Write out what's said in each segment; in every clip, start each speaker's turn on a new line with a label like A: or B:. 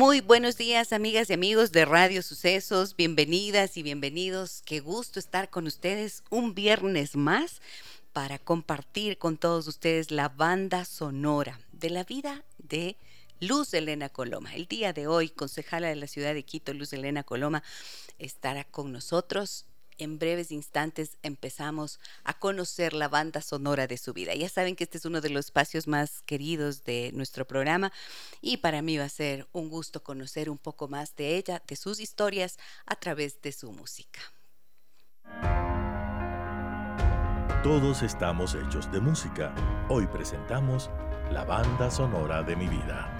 A: Muy buenos días, amigas y amigos de Radio Sucesos. Bienvenidas y bienvenidos. Qué gusto estar con ustedes un viernes más para compartir con todos ustedes la banda sonora de la vida de Luz Elena Coloma. El día de hoy, concejala de la ciudad de Quito, Luz Elena Coloma, estará con nosotros. En breves instantes empezamos a conocer la banda sonora de su vida. Ya saben que este es uno de los espacios más queridos de nuestro programa y para mí va a ser un gusto conocer un poco más de ella, de sus historias a través de su música.
B: Todos estamos hechos de música. Hoy presentamos la banda sonora de mi vida.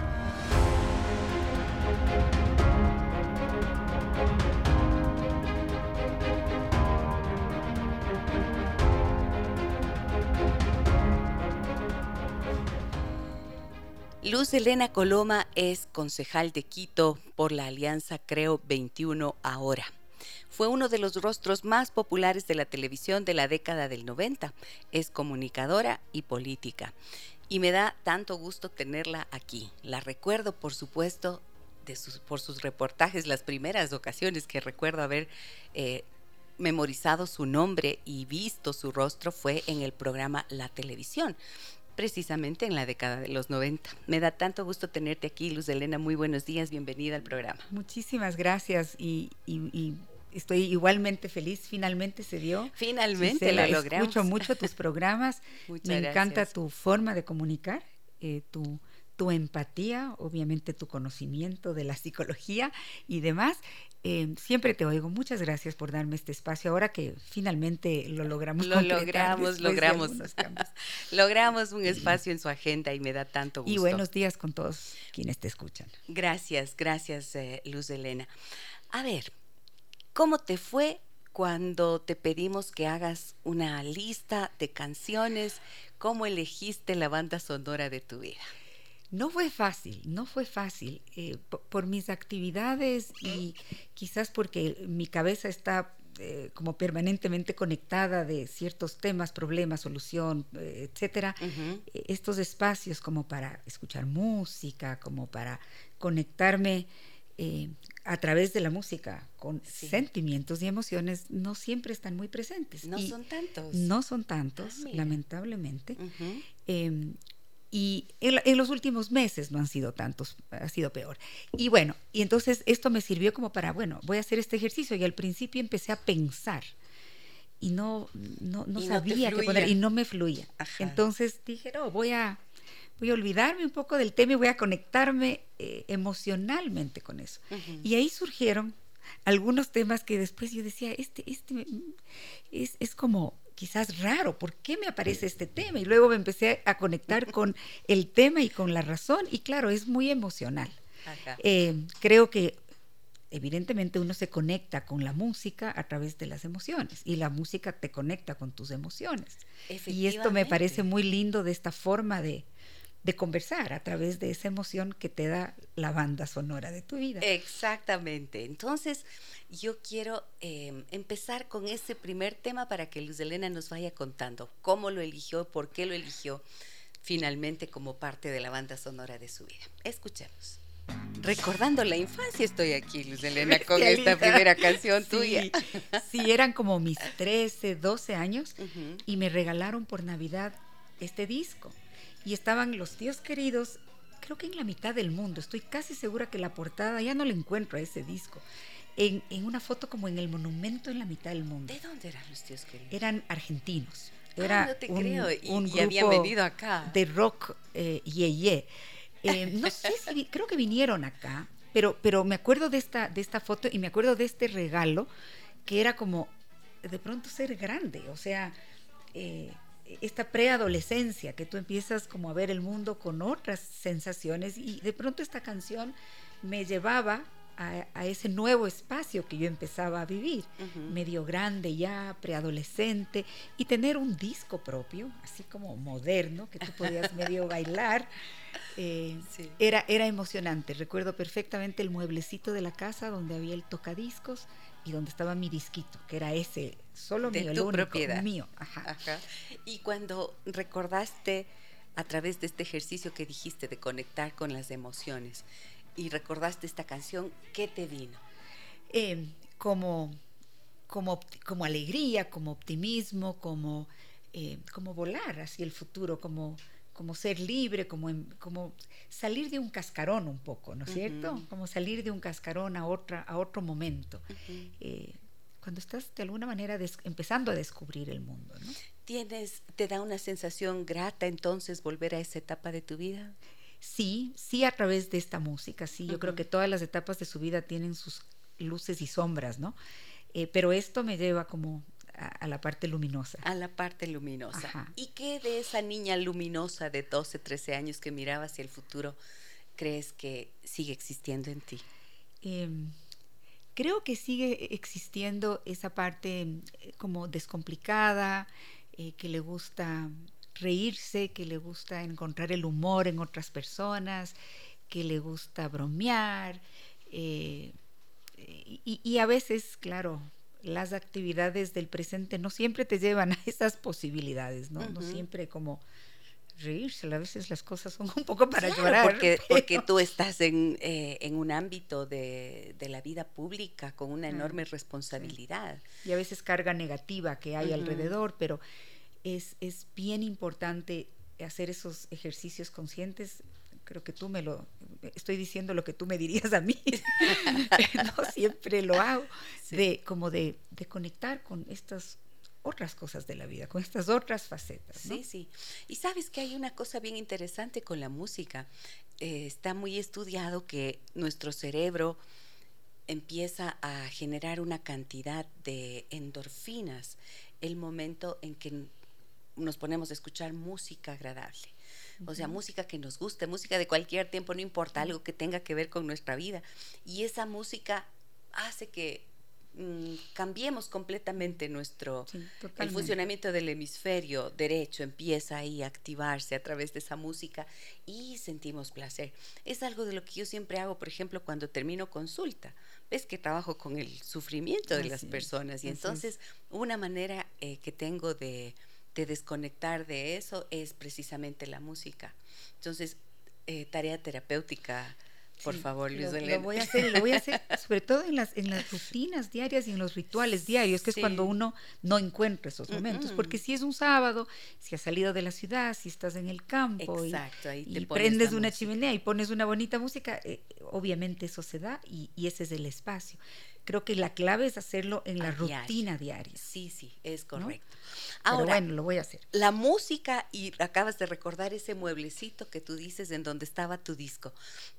A: Luz Elena Coloma es concejal de Quito por la Alianza Creo 21 Ahora. Fue uno de los rostros más populares de la televisión de la década del 90. Es comunicadora y política y me da tanto gusto tenerla aquí. La recuerdo, por supuesto, por sus reportajes, las primeras ocasiones que recuerdo haber eh, memorizado su nombre y visto su rostro fue en el programa La Televisión precisamente en la década de los 90. Me da tanto gusto tenerte aquí, Luz Elena. Muy buenos días, bienvenida al programa.
C: Muchísimas gracias y estoy igualmente feliz. Finalmente se dio.
A: Finalmente lo logramos.
C: Escucho mucho tus programas. Me encanta tu forma de comunicar, eh, tu, tu empatía, obviamente tu conocimiento de la psicología y demás. Eh, siempre te oigo. Muchas gracias por darme este espacio. Ahora que finalmente lo logramos.
A: Lo logramos, logramos. logramos un espacio en su agenda y me da tanto gusto.
C: Y buenos días con todos quienes te escuchan.
A: Gracias, gracias, eh, Luz Elena. A ver, ¿Cómo te fue cuando te pedimos que hagas una lista de canciones? ¿Cómo elegiste la banda sonora de tu vida?
C: No fue fácil, no fue fácil. Eh, por, mis actividades y quizás porque mi cabeza está eh, como permanentemente conectada de ciertos temas, problemas, solución, eh, etcétera. Estos espacios como para escuchar música, como para conectarme a través de la música con sentimientos y emociones no siempre están muy presentes.
A: No son tantos.
C: No son tantos, ah, lamentablemente. Em, y en, los últimos meses no han sido tantos, ha sido peor. Y bueno, y entonces esto me sirvió como para, bueno, voy a hacer este ejercicio y al principio empecé a pensar y no, no, sabía qué poner y no me fluía. Entonces dije, no, voy a voy a olvidarme un poco del tema y voy a conectarme eh, emocionalmente con eso. Y ahí surgieron algunos temas que después yo decía, este, este es, es como quizás raro, ¿por qué me aparece este tema? Y luego me empecé a conectar con el tema y con la razón, y claro, es muy emocional. Eh, creo que evidentemente uno se conecta con la música a través de las emociones y la música te conecta con tus emociones. Y esto me parece muy lindo de esta forma de, de conversar a través de esa emoción que te da la banda sonora de tu vida.
A: Exactamente. Entonces, yo quiero em, empezar con ese primer tema para que Luz Elena nos vaya contando cómo lo eligió, por qué lo eligió finalmente como parte de la banda sonora de su vida. Escuchemos. Recordando la infancia estoy aquí, Luz Elena, con esta primera canción tuya.
C: Sí, eran como mis 13, 12 años y me regalaron por Navidad este disco y estaban los tíos queridos, creo que en la mitad del mundo, estoy casi segura que la portada, ya no le encuentro a ese disco, en, una foto como en el monumento en la mitad del mundo.
A: ¿De dónde eran los tíos queridos?
C: Eran argentinos.
A: Ah, Era no te creo. Y, un habían venido acá.
C: De rock eh, ye, eh, no sé si, creo que vinieron acá, pero, pero me acuerdo de esta, de esta foto y me acuerdo de este regalo que era como de pronto ser grande, o sea, eh, esta preadolescencia, que tú empiezas como a ver el mundo con otras sensaciones y de pronto esta canción me llevaba a, ese nuevo espacio que yo empezaba a vivir, medio grande ya, preadolescente, y tener un disco propio, así como moderno, que tú podías medio bailar. Eh, era, era emocionante. Recuerdo perfectamente el mueblecito de la casa donde había el tocadiscos y donde estaba mi disquito, que era ese, solo
A: de
C: mío,
A: tu
C: el
A: propiedad.
C: mío.
A: Y cuando recordaste a través de este ejercicio que dijiste de conectar con las emociones y recordaste esta canción, ¿qué te vino?
C: Eh, como, como, como alegría, como optimismo, como, eh, como volar hacia el futuro, como como ser libre, como, como salir de un cascarón un poco, ¿no es cierto? Como salir de un cascarón a, otra, a otro momento. Eh, cuando estás de alguna manera empezando a descubrir el mundo, ¿no?
A: ¿Tienes, te da una sensación grata entonces volver a esa etapa de tu vida?
C: Sí, sí a través de esta música, sí. Yo creo que todas las etapas de su vida tienen sus luces y sombras, ¿no? Eh, pero esto me lleva como a, la parte luminosa.
A: A la parte luminosa. ¿Y qué de esa niña luminosa de 12, 13 años que miraba hacia el futuro crees que sigue existiendo en ti?
C: Em, creo que sigue existiendo esa parte eh, como descomplicada, eh, que le gusta reírse, que le gusta encontrar el humor en otras personas, que le gusta bromear. Eh, y, a veces, claro, las actividades del presente no siempre te llevan a esas posibilidades, ¿no? No siempre como reírse, a veces las cosas son un poco para llorar.
A: Porque, porque tú estás en, eh, en un ámbito de, de, la vida pública con una enorme responsabilidad.
C: Y a veces carga negativa que hay alrededor, pero es, es bien importante hacer esos ejercicios conscientes creo que tú me lo, estoy diciendo lo que tú me dirías a mí, no siempre lo hago, de como de, de, conectar con estas otras cosas de la vida, con estas otras facetas.
A: Sí, sí. Y sabes que hay una cosa bien interesante con la música. Eh, está muy estudiado que nuestro cerebro empieza a generar una cantidad de endorfinas el momento en que nos ponemos a escuchar música agradable. O sea, música que nos guste, música de cualquier tiempo, no importa, algo que tenga que ver con nuestra vida. Y esa música hace que mm, cambiemos completamente nuestro el funcionamiento del hemisferio derecho empieza ahí a activarse a través de esa música y sentimos placer. Es algo de lo que yo siempre hago por ejemplo cuando termino consulta. Ves que trabajo con el sufrimiento de las personas y entonces una manera eh, que tengo de de desconectar de eso es precisamente la música. Entonces, eh, tarea terapéutica, por favor, Luis
C: lo, lo, voy a hacer, lo voy a hacer sobre todo en las, en las rutinas diarias y en los rituales diarios, que es cuando uno no encuentra esos momentos. Porque si es un sábado, si has salido de la ciudad, si estás en el campo y, prendes una chimenea y pones una bonita música, eh, obviamente eso se da y, y ese es el espacio creo que la clave es hacerlo en la rutina diaria.
A: Sí, sí, es correcto.
C: Ahora, bueno, lo voy a hacer.
A: La música, y acabas de recordar ese mueblecito que tú dices en donde estaba tu disco,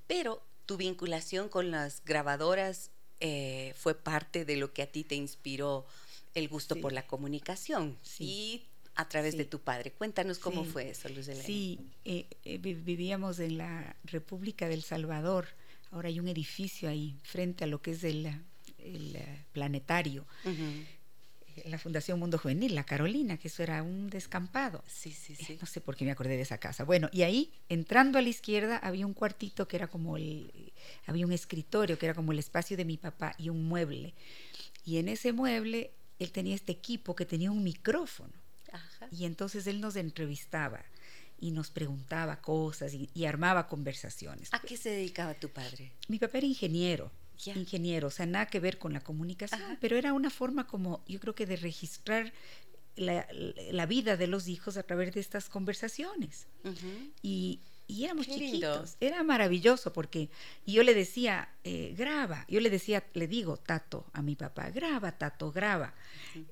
A: pero tu vinculación con las grabadoras eh, fue parte de lo que a ti te inspiró el gusto por la comunicación. Sí. a través de tu padre. Cuéntanos cómo fue eso, Luz Elena.
C: Sí, eh, eh, vivíamos en la República del Salvador. Ahora hay un edificio ahí frente a lo que es el el eh, planetario. La Fundación Mundo Juvenil, la Carolina, que eso era un descampado.
A: Sí, sí, sí.
C: no sé por qué me acordé de esa casa. Bueno, y ahí, entrando a la izquierda, había un cuartito que era como el. Había un escritorio que era como el espacio de mi papá y un mueble. Y en ese mueble, él tenía este equipo que tenía un micrófono. Y entonces él nos entrevistaba y nos preguntaba cosas y, y, armaba conversaciones.
A: ¿A qué se dedicaba tu padre?
C: Mi papá era ingeniero ingeniero, o sea, nada que ver con la comunicación, pero era una forma como, yo creo que de registrar la, vida de los hijos a través de estas conversaciones. Y, y éramos chiquitos, era maravilloso porque y yo le decía, eh, graba, yo le decía, le digo, Tato, a mi papá, graba, Tato, graba.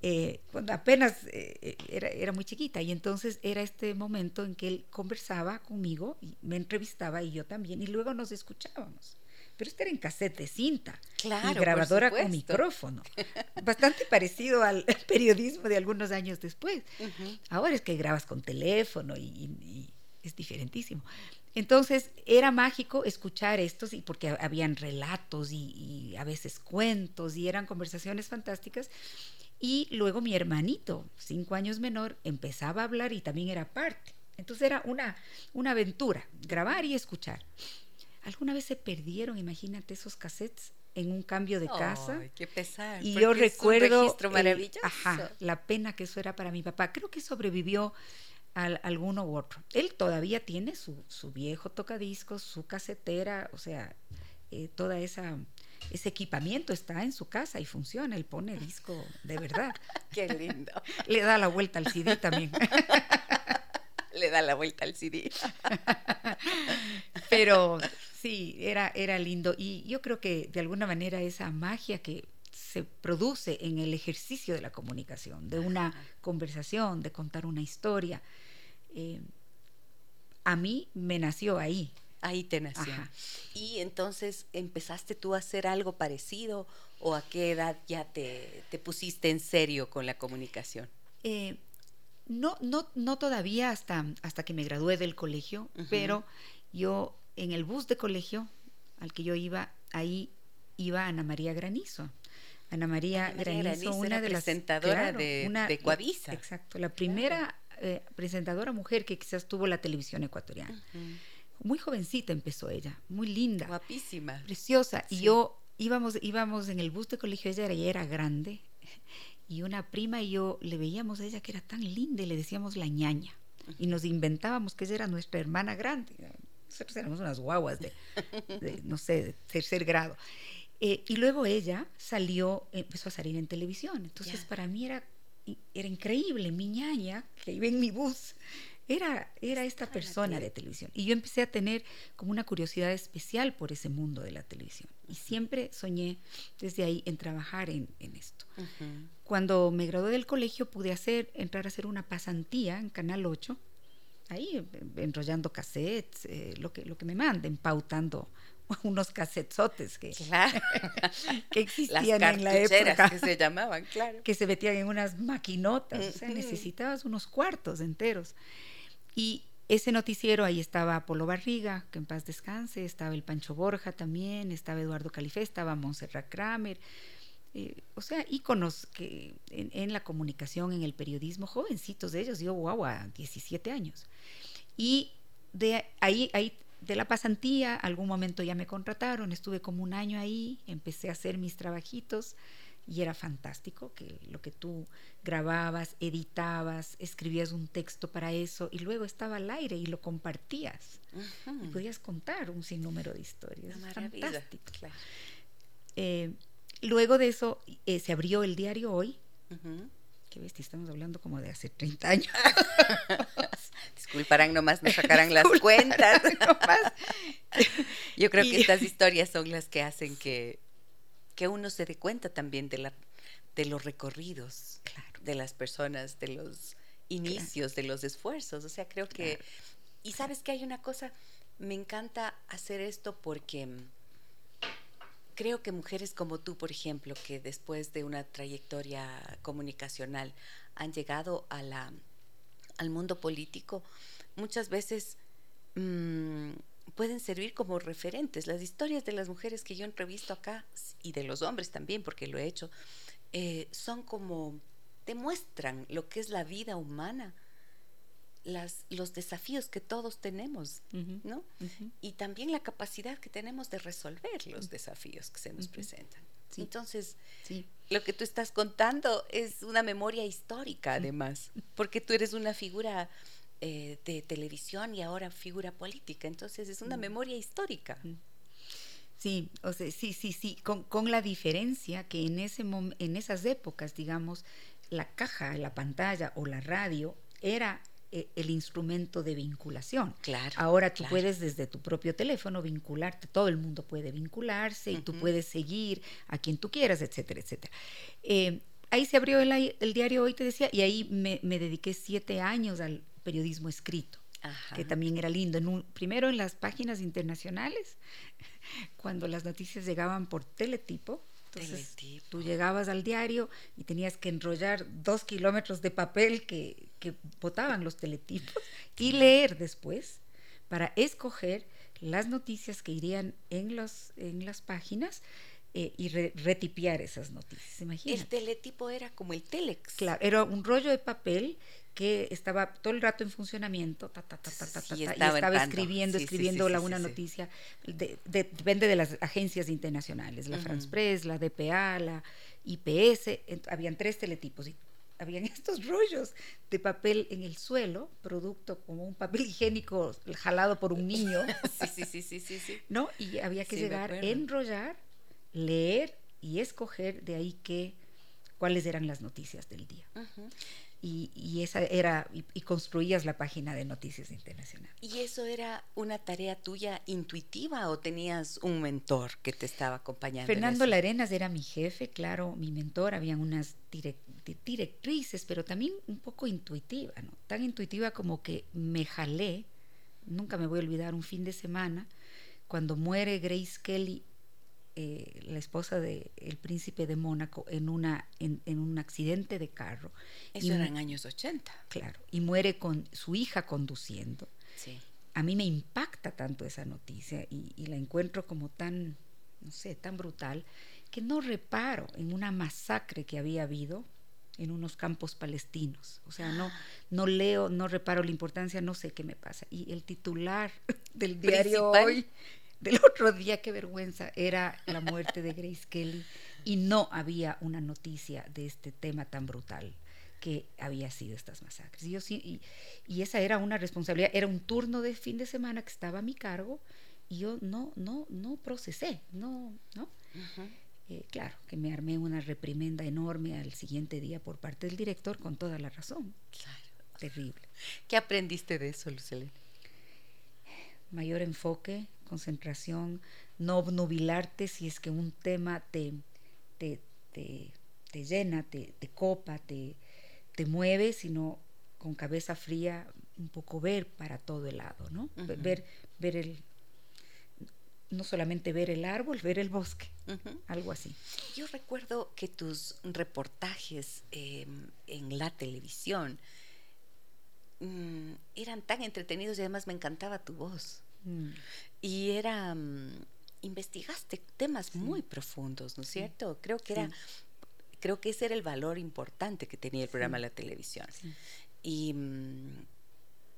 C: Eh, cuando apenas eh, era, era, muy chiquita y entonces era este momento en que él conversaba conmigo, y me entrevistaba y yo también, y luego nos escuchábamos pero este era en cassette de cinta y grabadora con micrófono. Bastante parecido al periodismo de algunos años después. Ahora es que grabas con teléfono y, es diferentísimo. entonces era mágico escuchar estos y porque habían relatos y, y, a veces cuentos y eran conversaciones fantásticas. Y luego mi hermanito, cinco años menor, empezaba a hablar y también era parte. Entonces era una, una aventura, grabar y escuchar. ¿Alguna vez se perdieron, imagínate, esos cassettes en un cambio de casa?
A: Ay, qué pesar.
C: Y yo recuerdo.
A: un registro maravilloso.
C: ajá, la pena que eso era para mi papá. Creo que sobrevivió a alguno u otro. Él todavía tiene su, su viejo tocadiscos, su casetera, o sea, eh, toda esa ese equipamiento está en su casa y funciona, él pone disco de verdad.
A: Qué lindo.
C: Le da la vuelta al CD también.
A: Le da la vuelta al CD.
C: Pero sí, era, era lindo. Y yo creo que de alguna manera esa magia que se produce en el ejercicio de la comunicación, de una conversación, de contar una historia, eh, a mí me nació ahí.
A: Ahí te nació.
C: Ajá.
A: Y entonces empezaste tú a hacer algo parecido o a qué edad ya te, te pusiste en serio con la comunicación?
C: Eh, no, no, no todavía hasta, hasta que me gradué del colegio, pero yo en el bus de colegio al que yo iba, ahí iba Ana María Granizo. Ana María,
A: Ana María
C: Granizo,
A: Granizo
C: una de las
A: presentadora de- de Coavisa.
C: Exacto, la primera eh, presentadora mujer que quizás tuvo la televisión ecuatoriana. Muy jovencita empezó ella, muy linda,
A: Guapísima.
C: preciosa. Y yo íbamos, íbamos en el bus de colegio, ella ella era grande. Y una prima y yo le veíamos a ella que era tan linda y le decíamos la ñaña. Y nos inventábamos que ella era nuestra hermana grande. Nosotros éramos unas guaguas de, de, no sé, de tercer grado. Eh, y luego ella salió, empezó a salir en televisión. Entonces para mí era, era increíble. Mi ñaña, que iba en mi bus, era, era esta persona de televisión. Y yo empecé a tener como una curiosidad especial por ese mundo de la televisión. Y siempre soñé desde ahí en trabajar en, en esto.
A: Ujú.
C: Cuando me gradué del colegio pude hacer, entrar a hacer una pasantía en Canal 8, ahí enrollando cassettes, eh, lo, que, lo que me manden, pautando unos cassetzotes que,
A: Claro.
C: que
A: Las
C: existían en la época,
A: que se llamaban, claro.
C: que se metían en unas maquinotas, o sea,
A: Ujú.
C: necesitabas unos cuartos enteros. Y ese noticiero, ahí estaba Apolo Barriga, que en paz descanse, estaba el Pancho Borja también, estaba Eduardo Califé, estaba Montserrat Kramer, eh, o sea, íconos que en, en la comunicación, en el periodismo, jovencitos de ellos, yo, guau, a 17 años. Y de ahí, ahí, de la pasantía, algún momento ya me contrataron, estuve como un año ahí, empecé a hacer mis trabajitos y era fantástico que lo que tú grababas, editabas, escribías un texto para eso y luego estaba al aire y lo compartías y podías contar un sinnúmero de historias. Fantástico.
A: claro.
C: Eh, luego de eso eh, se abrió el diario Hoy, que bestia, estamos hablando como de hace 30 años.
A: Disculparán nomás, nos sacarán las cuentas.
C: nomás.
A: Yo creo que estas historias son las que hacen que, que uno se dé cuenta también de, la, de los recorridos
C: Claro.
A: de las personas, de los inicios, de los esfuerzos. O sea, creo que...
C: Claro.
A: Y sabes que hay una cosa, me encanta hacer esto porque creo que mujeres como tú, por ejemplo, que después de una trayectoria comunicacional han llegado al mundo político, muchas veces mm, pueden servir como referentes. Las historias de las mujeres que yo entrevisto acá, y de los hombres también, porque lo he hecho, eh, son como, demuestran lo que es la vida humana, las, los desafíos que todos tenemos, ¿no? y también la capacidad que tenemos de resolver los desafíos que se nos presentan.
C: Sí.
A: Entonces,
C: Sí.
A: lo que tú estás contando es una memoria histórica, además, porque tú eres una figura eh, de televisión y ahora figura política, entonces es una memoria histórica.
C: Sí, o sea, sí, sí, sí, con, con la diferencia que en, ese en esas épocas, digamos, la caja, la pantalla o la radio era el instrumento de vinculación.
A: Claro.
C: Ahora tú
A: claro.
C: puedes desde tu propio teléfono vincularte, todo el mundo puede vincularse y tú puedes seguir a quien tú quieras, etcétera, etcétera. Eh, ahí se abrió el, diario Hoy, te decía, y ahí me, me dediqué siete años al periodismo escrito
A: Ajá.
C: que también era lindo. En un- primero en las páginas internacionales, cuando las noticias llegaban por teletipo. Entonces
A: Teletipo.
C: tú llegabas al diario y tenías que enrollar dos kilómetros de papel que, que botaban los teletipos y leer después para escoger las noticias que irían en, los, en las páginas eh, y retipiar esas noticias. Imagínate.
A: El teletipo era como el telex.
C: Claro, era un rollo de papel que estaba todo el rato en funcionamiento, y estaba, escribiendo, escribiendo la, una noticia, depende de las agencias internacionales, la France Press, la DPA, la IPS, habían tres teletipos y habían estos rollos de papel en el suelo, producto como un papel higiénico jalado por un niño.
A: sí, sí, sí, sí, sí,
C: ¿No? Y había que llegar, enrollar, leer y escoger de ahí qué, cuáles eran las noticias del día y, esa era y, construías la página de Noticias Internacionales.
A: ¿Y eso era una tarea tuya intuitiva o tenías un mentor que te estaba acompañando?
C: Fernando Larenas era mi jefe, claro, mi mentor, habían unas directrices, pero también un poco intuitiva, ¿no? Tan intuitiva como que me jalé, nunca me voy a olvidar un fin de semana cuando muere Grace Kelly eh, la esposa del príncipe de Mónaco en, una, en, un accidente de carro.
A: Eso era en años 80.
C: Claro, y muere con su hija conduciendo. Sí. A mí me impacta tanto esa noticia y, la encuentro como tan, no sé, tan brutal, que no reparo en una masacre que había habido en unos campos palestinos. O sea, no, ah. no leo, no reparo la importancia, no sé qué me pasa. Y el titular del diario hoy del otro día, qué vergüenza, era la muerte de Grace Kelly y no había una noticia de este tema tan brutal que había sido estas masacres. Y, yo, y, y esa era una responsabilidad, era un turno de fin de semana que estaba a mi cargo y yo no, no, no procesé, no, ¿no? Eh, claro, que me armé una reprimenda enorme al siguiente día por parte del director con toda la razón. Claro. Terrible.
A: ¿Qué aprendiste de eso, Lucelena?
C: Mayor enfoque, concentración, no obnubilarte si es que un tema te, te, llena, te, copa, te, te mueve, sino con cabeza fría un poco ver para todo el lado, ¿no? Ver, ver el, no solamente ver el árbol, ver el bosque, algo así.
A: Yo recuerdo que tus reportajes em, en la televisión mm, eran tan entretenidos y además me encantaba tu voz. Mm. Y era, mm, investigaste temas muy profundos, ¿no es cierto? Creo que era, creo que ese era el valor importante que tenía el programa de la televisión. Y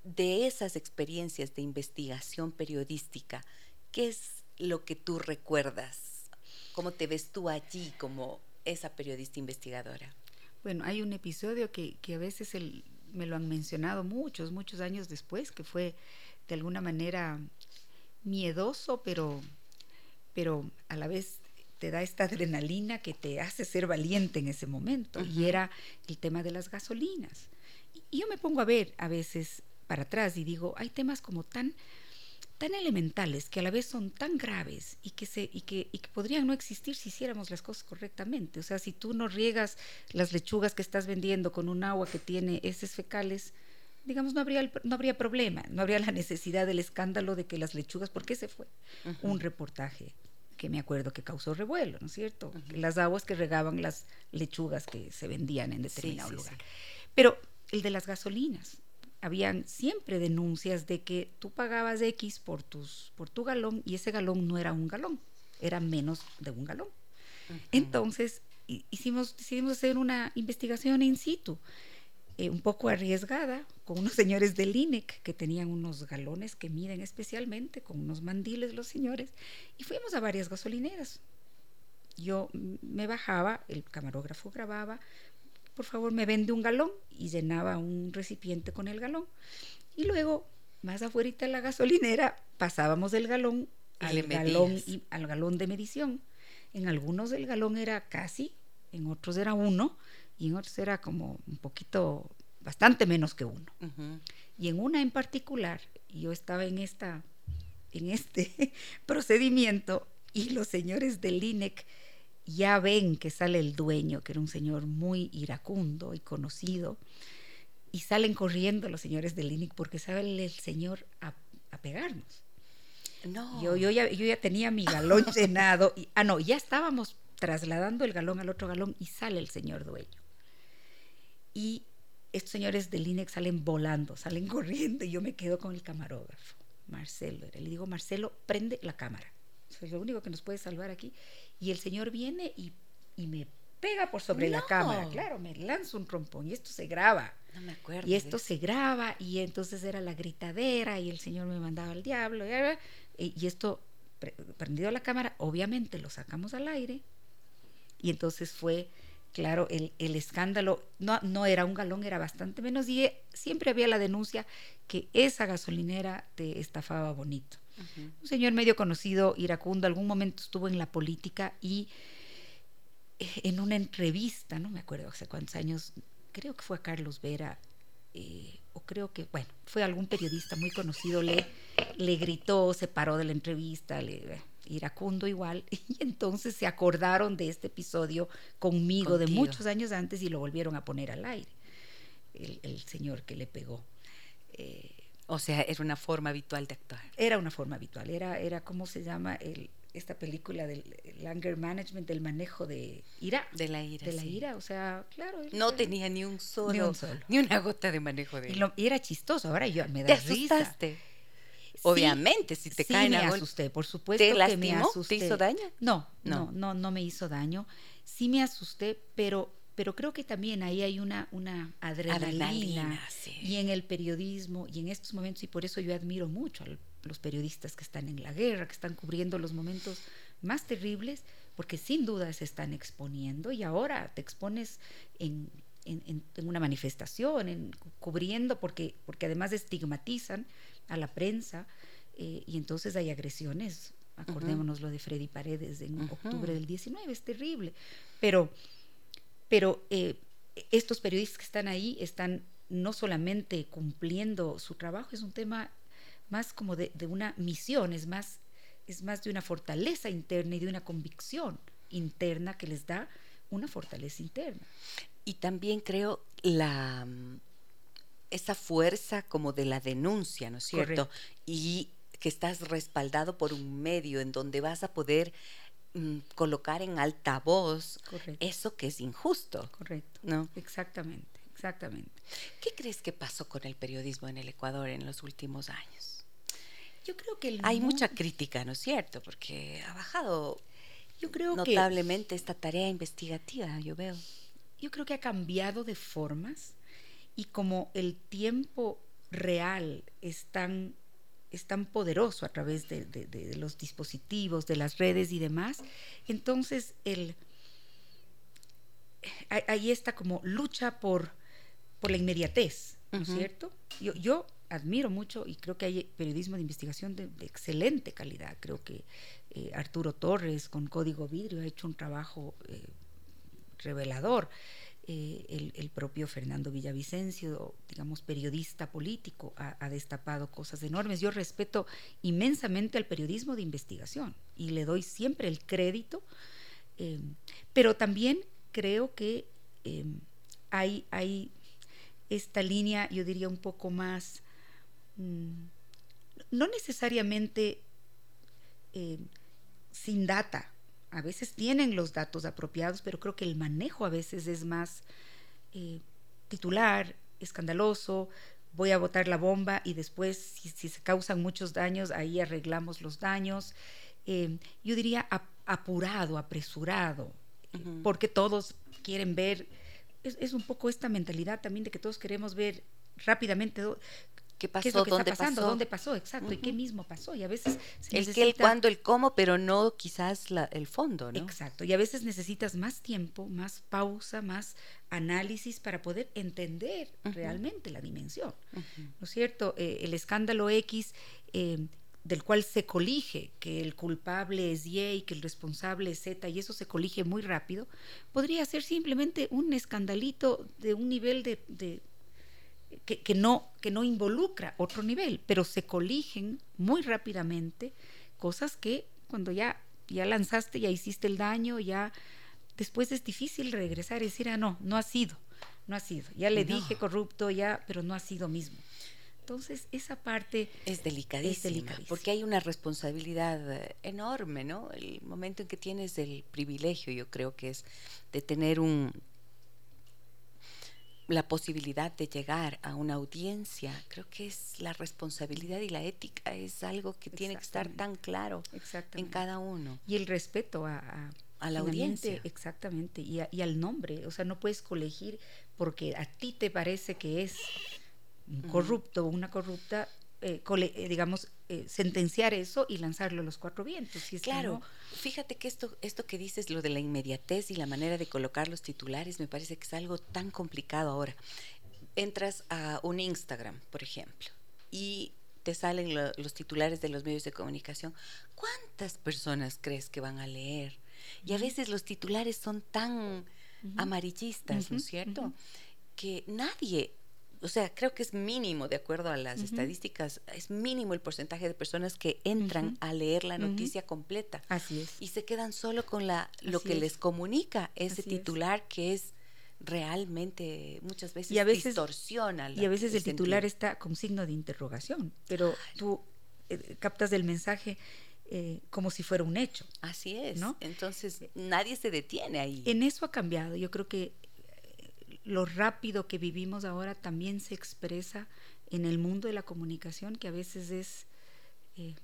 A: de esas experiencias de investigación periodística, ¿qué es lo que tú recuerdas? ¿Cómo te ves tú allí como esa periodista investigadora?
C: Bueno, hay un episodio que, que a veces el, me lo han mencionado muchos, muchos años después, que fue de alguna manera miedoso, pero, pero a la vez te da esta adrenalina que te hace ser valiente en ese momento. Y era el tema de las gasolinas. Y yo me pongo a ver a veces para atrás y digo, hay temas como tan tan elementales que a la vez son tan graves y que se y que, y que podrían no existir si hiciéramos las cosas correctamente. O sea, si tú no riegas las lechugas que estás vendiendo con un agua que tiene heces fecales, digamos, no habría, no habría problema, no habría la necesidad del escándalo de que las lechugas, porque ese fue un reportaje que me acuerdo que causó revuelo, ¿no es cierto? Las aguas que regaban las lechugas que se vendían en determinado lugar. Pero el de las gasolinas, habían siempre denuncias de que tú pagabas X por, tus, por tu galón y ese galón no era un galón, era menos de un galón. Entonces, hicimos, decidimos hacer una investigación in situ eh, un poco arriesgada con unos señores del INEC que tenían unos galones que miden especialmente, con unos mandiles los señores, y fuimos a varias gasolineras. Yo me bajaba, el camarógrafo grababa, por favor me vende un galón y llenaba un recipiente con el galón. Y luego, más afuera de la gasolinera, pasábamos del galón al galón, y, al galón de medición. En algunos el galón era casi, en otros era uno, y en otros era como un poquito, bastante menos que uno. Y en una en particular, yo estaba en, esta, en este procedimiento y los señores del INEC ya ven que sale el dueño, que era un señor muy iracundo y conocido, y salen corriendo los señores del INEC porque sale el señor a, pegarnos. No. Yo, yo, ya, yo ya tenía mi galón llenado, y, ah, no, ya estábamos trasladando el galón al otro galón y sale el señor dueño y estos señores del INEX salen volando, salen corriendo y yo me quedo con el camarógrafo. Marcelo Le digo, Marcelo, prende la cámara. es lo único que nos puede salvar aquí. Y el señor viene y, me pega por sobre la cámara. Claro, me lanza un trompón y esto se graba.
A: No me acuerdo.
C: Y esto se graba y entonces era la gritadera y el señor me mandaba al diablo. Y, y esto, prendido la cámara, obviamente lo sacamos al aire. Y entonces fue claro, el, escándalo no, no, era un galón, era bastante menos y eh, siempre había la denuncia que esa gasolinera te estafaba bonito. Un señor medio conocido, iracundo, algún momento estuvo en la política y eh, en una entrevista, no me acuerdo hace cuántos años, creo que fue a Carlos Vera, eh, o creo que, bueno, fue algún periodista muy conocido, le, le gritó, se paró de la entrevista, le, iracundo igual, y entonces se acordaron de este episodio conmigo de muchos años antes y lo volvieron a poner al aire, el, señor que le pegó.
A: Eh, o sea, era una forma habitual de actuar.
C: Era una forma habitual, era, era ¿cómo se llama? El, esta película del anger management, del manejo de ira.
A: De la ira.
C: De la ira, o sea, claro.
A: No tenía ni un solo, ni una gota de manejo de
C: ira. Y, era chistoso, ahora yo me da
A: ¿Te asustaste? Obviamente, si te
C: sí
A: caen
C: me asusté, por supuesto que me asusté.
A: ¿Te hizo daño?
C: No, no, no, no, me hizo daño. Sí me asusté, pero pero creo que también ahí hay una, una adrenalina, y en el periodismo y en estos momentos, y por eso yo admiro mucho a los periodistas que están en la guerra, que están cubriendo los momentos más terribles, porque sin duda se están exponiendo y ahora te expones en, en, en una manifestación, en, cubriendo, porque, porque además estigmatizan a la prensa eh, y entonces hay agresiones. Acordémonos lo de Freddy Paredes en octubre del 19, es terrible. Pero, pero eh, estos periodistas que están ahí están no solamente cumpliendo su trabajo, es un tema más como de, una misión, es más, es más de una fortaleza interna y de una convicción interna que les da una fortaleza interna.
A: Y también creo la esa fuerza como de la denuncia, ¿no es cierto? Y que estás respaldado por un medio en donde vas a poder colocar en altavoz eso que es injusto.
C: Correcto. ¿no? Exactamente, exactamente.
A: ¿Qué crees que pasó con el periodismo en el Ecuador en los últimos años?
C: Yo creo que
A: hay mucha crítica, ¿no es cierto? Porque ha bajado
C: yo creo
A: notablemente esta tarea investigativa, yo veo.
C: Yo creo que ha cambiado de formas y como el tiempo real es tan, es tan poderoso a través de, los dispositivos, de las redes y demás, entonces el, ahí está como lucha por, por la inmediatez, ¿no es cierto? Yo, yo admiro mucho y creo que hay periodismo de investigación de, excelente calidad. Creo que eh, Arturo Torres con Código Vidrio ha hecho un trabajo eh, revelador. Eh, el, propio Fernando Villavicencio, digamos, periodista político, ha, destapado cosas enormes. Yo respeto inmensamente al periodismo de investigación y le doy siempre el crédito, eh, pero también creo que eh, hay, hay, esta línea, yo diría, un poco más, mm, no necesariamente sin data, a veces tienen los datos apropiados, pero creo que el manejo a veces es más eh, titular, escandaloso, voy a botar la bomba y después si, se causan muchos daños, ahí arreglamos los daños. Eh, yo diría apurado, apresurado, porque todos quieren ver, es, es, un poco esta mentalidad también de que todos queremos ver rápidamente
A: qué pasó, es lo que
C: ¿Dónde está pasando, pasó? dónde pasó, exacto, y qué mismo pasó. Y a veces
A: el qué, el cuándo, el cómo, pero no quizás el fondo, ¿no?
C: Exacto, y a veces necesitas más tiempo, más pausa, más análisis para poder entender realmente la dimensión. ¿No es cierto? Eh, el escándalo X eh, del cual se colige que el culpable es Y y que el responsable es Z y eso se colige muy rápido, podría ser simplemente un escandalito de un nivel de que, no, que no involucra otro nivel, pero se coligen muy rápidamente cosas que cuando ya, ya lanzaste, ya hiciste el daño, ya después es difícil regresar y decir, ah, no, no ha sido, no ha sido. Ya le dije corrupto, ya, pero no ha sido mismo. Entonces, esa parte
A: es delicadísima, porque hay una responsabilidad eh, enorme, ¿no? El momento en que tienes el privilegio, yo creo que es de tener un la posibilidad de llegar a una audiencia, creo que es la responsabilidad y la ética, es algo que tiene que estar tan claro en cada uno.
C: Y el respeto a,
A: a, la audiencia.
C: Exactamente, y, y, al nombre, o sea, no puedes colegir porque a ti te parece que es un corrupto o una corrupta, eh, eh, digamos, eh, sentenciar eso y lanzarlo a los cuatro vientos.
A: claro, fíjate que esto, esto que dices, lo de la inmediatez y la manera de colocar los titulares, me parece que es algo tan complicado ahora. Entras a un Instagram, por ejemplo, y te salen los titulares de los medios de comunicación. ¿Cuántas personas crees que van a leer? Y a veces los titulares son tan amarillistas, ¿no es cierto? Que nadie o sea, creo que es mínimo, de acuerdo a las estadísticas, es mínimo el porcentaje de personas que entran a leer la noticia completa.
C: Así es.
A: Y se quedan solo con la lo que les comunica ese titular que es realmente muchas veces, y a veces distorsiona.
C: y a veces el, titular está con signo de interrogación, pero tú eh, captas el mensaje eh, como si fuera un hecho.
A: Así es. ¿no? Entonces nadie se detiene ahí.
C: En eso ha cambiado. Yo creo que lo rápido que vivimos ahora también se expresa en el mundo de la comunicación, que a veces es eh,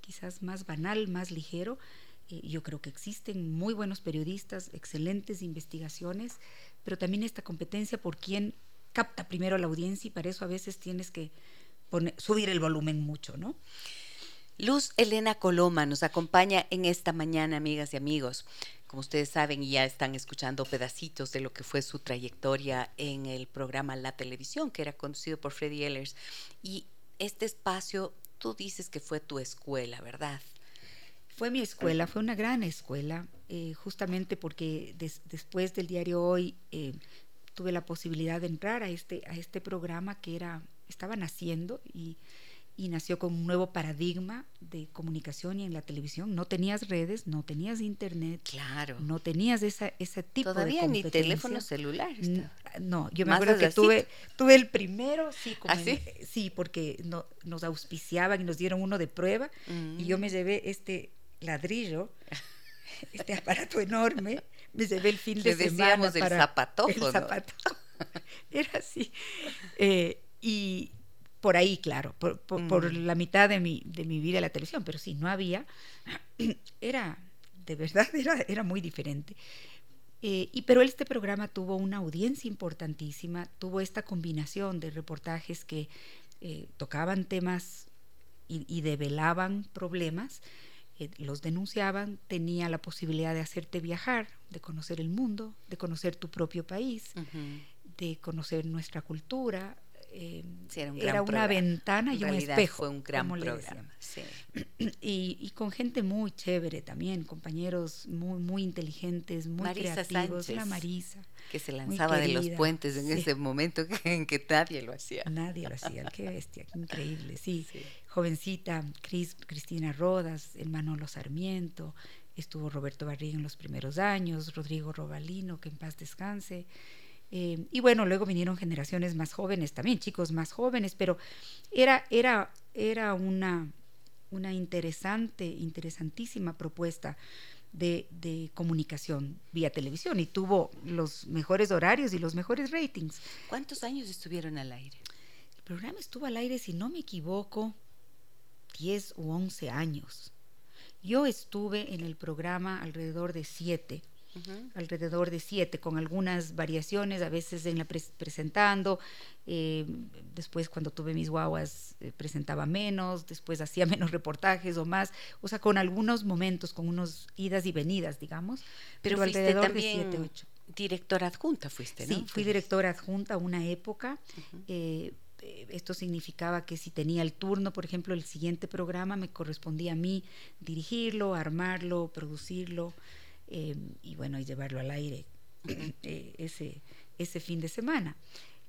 C: quizás más banal, más ligero. Eh, yo creo que existen muy buenos periodistas, excelentes investigaciones, pero también esta competencia por quién capta primero la audiencia y para eso a veces tienes que subir el volumen mucho, ¿no?
A: Luz Elena Coloma nos acompaña en esta mañana, amigas y amigos. Como ustedes saben y ya están escuchando pedacitos de lo que fue su trayectoria en el programa La Televisión, que era conducido por Freddy Ehlers. Y este espacio, tú dices que fue tu escuela, ¿verdad?
C: Fue mi escuela, fue una gran escuela, eh, justamente porque después del diario Hoy eh, tuve la posibilidad de entrar a este, a este programa que era, estaba naciendo y y nació con un nuevo paradigma de comunicación y en la televisión. No tenías redes, no tenías internet.
A: Claro.
C: No tenías esa, ese tipo
A: Todavía
C: de
A: ni teléfono celular.
C: No, yo me acuerdo que tuve, tuve el primero, sí, ¿Ah, sí? porque no, nos auspiciaban y nos dieron uno de prueba y yo me mm. llevé este ladrillo, este aparato enorme, me llevé el fin de semana.
A: el zapatojo,
C: el zapato. Era así. Eh, y, por ahí, claro, por, la mitad de mi, de mi vida en la televisión, pero sí, no había, era, de verdad, era, era muy diferente. Eh, y pero este programa tuvo una audiencia importantísima, tuvo esta combinación de reportajes que eh, tocaban temas y, y develaban problemas, eh, los denunciaban, tenía la posibilidad de hacerte viajar, de conocer el mundo, de conocer tu propio país, de conocer nuestra cultura, eh, era, una ventana y un espejo.
A: Fue un gran programa.
C: Y, con gente muy chévere también, compañeros muy, muy inteligentes, muy creativos. la Marisa.
A: Que se lanzaba de los puentes en ese momento en que nadie lo hacía.
C: Nadie lo hacía, qué bestia, qué increíble, sí. Jovencita, Cris, Cristina Rodas, el Manolo Sarmiento, estuvo Roberto Barriga en los primeros años, Rodrigo Robalino, que en paz descanse. Eh, y bueno, luego vinieron generaciones más jóvenes también, chicos más jóvenes, pero era, era, era una, una interesante, interesantísima propuesta de, de, comunicación vía televisión y tuvo los mejores horarios y los mejores ratings.
A: ¿Cuántos años estuvieron al aire?
C: El programa estuvo al aire, si no me equivoco, 10 u 11 años. Yo estuve en el programa alrededor de 7 alrededor de siete, con algunas variaciones, a veces en la presentando, eh, después cuando tuve mis guaguas eh, presentaba menos, después hacía menos reportajes o más, o sea, con algunos momentos, con unos idas y venidas, digamos, pero, alrededor de siete, ocho.
A: Directora adjunta fuiste, ¿no?
C: Sí, fui directora adjunta una época. Eh, esto significaba que si tenía el turno, por ejemplo, el siguiente programa me correspondía a mí dirigirlo, armarlo, producirlo. Em, y bueno, y llevarlo al aire eh, ese, ese fin de semana.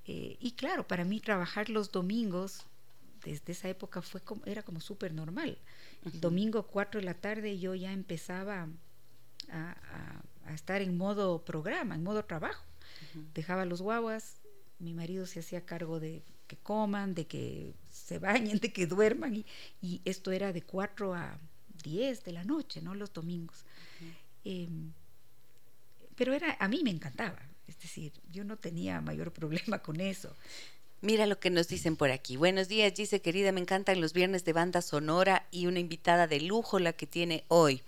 C: Eh, y claro, para mí trabajar los domingos desde esa época fue como, era como súper normal. El domingo 4 de la tarde yo ya empezaba a, a, estar en modo programa, en modo trabajo. Dejaba los guaguas, mi marido se hacía cargo de que coman, de que se bañen, de que duerman, y, y esto era de 4 a 10 de la noche, ¿no? Los domingos. Em, pero era, a mí me encantaba. Es decir, yo no tenía mayor problema con eso.
A: Mira lo que nos dicen por aquí. Buenos días, dice querida, me encantan los viernes de banda sonora y una invitada de lujo la que tiene hoy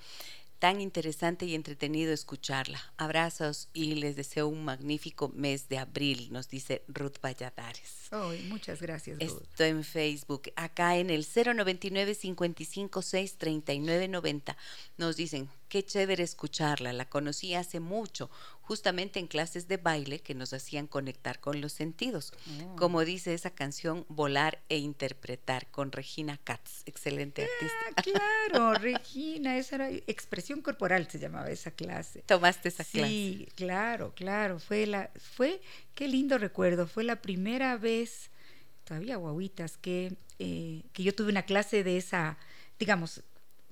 A: tan interesante y entretenido escucharla. Abrazos y les deseo un magnífico mes de abril, nos dice Ruth Valladares.
C: muchas gracias.
A: Ruth. Estoy en Facebook, acá en el 099 556 3990. Nos dicen, qué chévere escucharla, la conocí hace mucho, justamente en clases de baile que nos hacían conectar con los sentidos. Oh. Como dice esa canción, Volar e Interpretar con Regina Katz, excelente
C: ah, artista. claro, Regina, esa era expresión corporal se llamaba esa clase.
A: Tomaste esa clase.
C: Sí, claro, claro, fue la fue qué lindo recuerdo, fue la primera vez todavía guaguitas que eh, que yo tuve una clase de esa digamos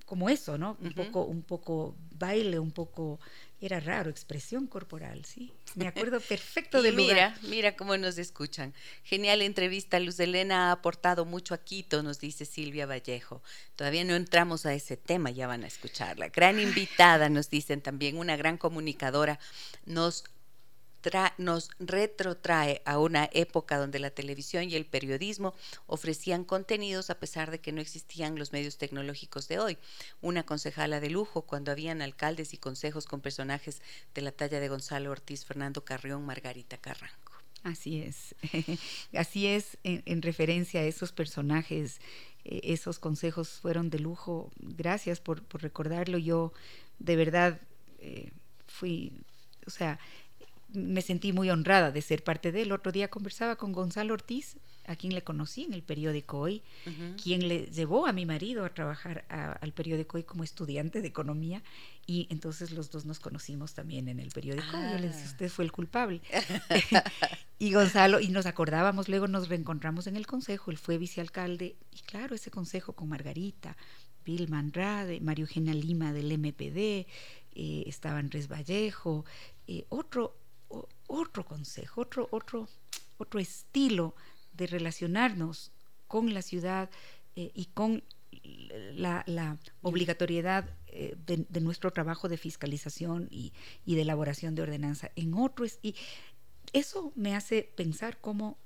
C: como eso, ¿no? Un poco, un poco baile, un poco, era raro, expresión corporal, sí. Me acuerdo perfecto de
A: Mira, mira cómo nos escuchan. Genial entrevista, Luz Elena ha aportado mucho a Quito, nos dice Silvia Vallejo. Todavía no entramos a ese tema, ya van a escucharla. Gran invitada, nos dicen también, una gran comunicadora. Nos nos retrotrae a una época donde la televisión y el periodismo ofrecían contenidos a pesar de que no existían los medios tecnológicos de hoy. Una concejala de lujo cuando habían alcaldes y consejos con personajes de la talla de Gonzalo Ortiz, Fernando Carrión, Margarita Carranco.
C: Así es, así es en, referencia a esos personajes, eh, esos consejos fueron de lujo. Gracias por, recordarlo. Yo de verdad eh, fui, o sea, me sentí muy honrada de ser parte de él. Otro día conversaba con Gonzalo Ortiz, a quien le conocí en el periódico Hoy, quien le llevó a mi marido a trabajar al periódico Hoy como estudiante de economía y entonces los dos nos conocimos también en el periódico. Yo le decía, ah. usted fue el culpable. y Gonzalo, y nos acordábamos, luego nos reencontramos en el consejo, él fue vicealcalde y claro, ese consejo con Margarita, Bill Manrade, Mario Eugenia Lima del MPD, eh, estaba Andrés Vallejo, eh, otro otro consejo, otro, otro, otro estilo de relacionarnos con la ciudad eh, y con la, obligatoriedad eh, de, nuestro trabajo de fiscalización y, de elaboración de ordenanza en otros. Y eso me hace pensar cómo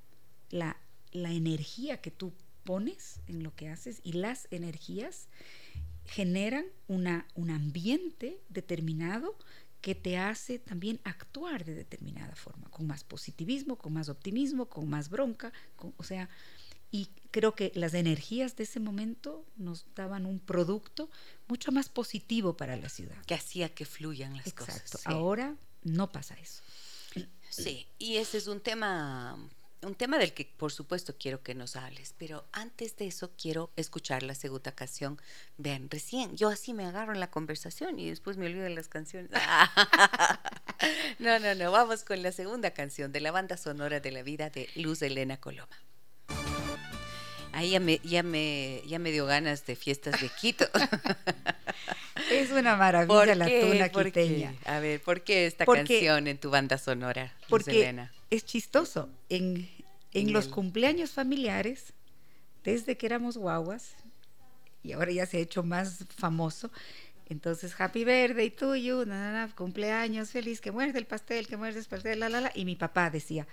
C: la, la energía que tú pones en lo que haces y las energías generan una, un ambiente determinado que te hace también actuar de determinada forma, con más positivismo, con más optimismo, con más bronca, o sea, y creo que las energías de ese momento nos daban un producto mucho más positivo para la ciudad.
A: Que hacía que fluyan las cosas.
C: Exacto. Ahora no pasa eso.
A: Sí, y ese es un tema un tema del que por supuesto quiero que nos hables, pero antes de eso quiero escuchar la segunda canción. Vean, recién yo así me agarro en la conversación y después me olvido de las canciones. no, no, no, vamos con la segunda canción de la banda sonora de la vida de Luz Elena Coloma. Ahí ya me, ya me, ya me dio ganas de fiestas de Quito.
C: Es una maravilla la tuna quiteña.
A: A ver, ¿por qué esta canción en tu banda sonora,
C: porque Es chistoso. En, en, los cumpleaños familiares, desde que éramos guaguas, y ahora ya se ha hecho más famoso, entonces, happy birthday tuyo, cumpleaños feliz, que muerde el pastel, que muerde el pastel, la, la, la. Y mi papá decía,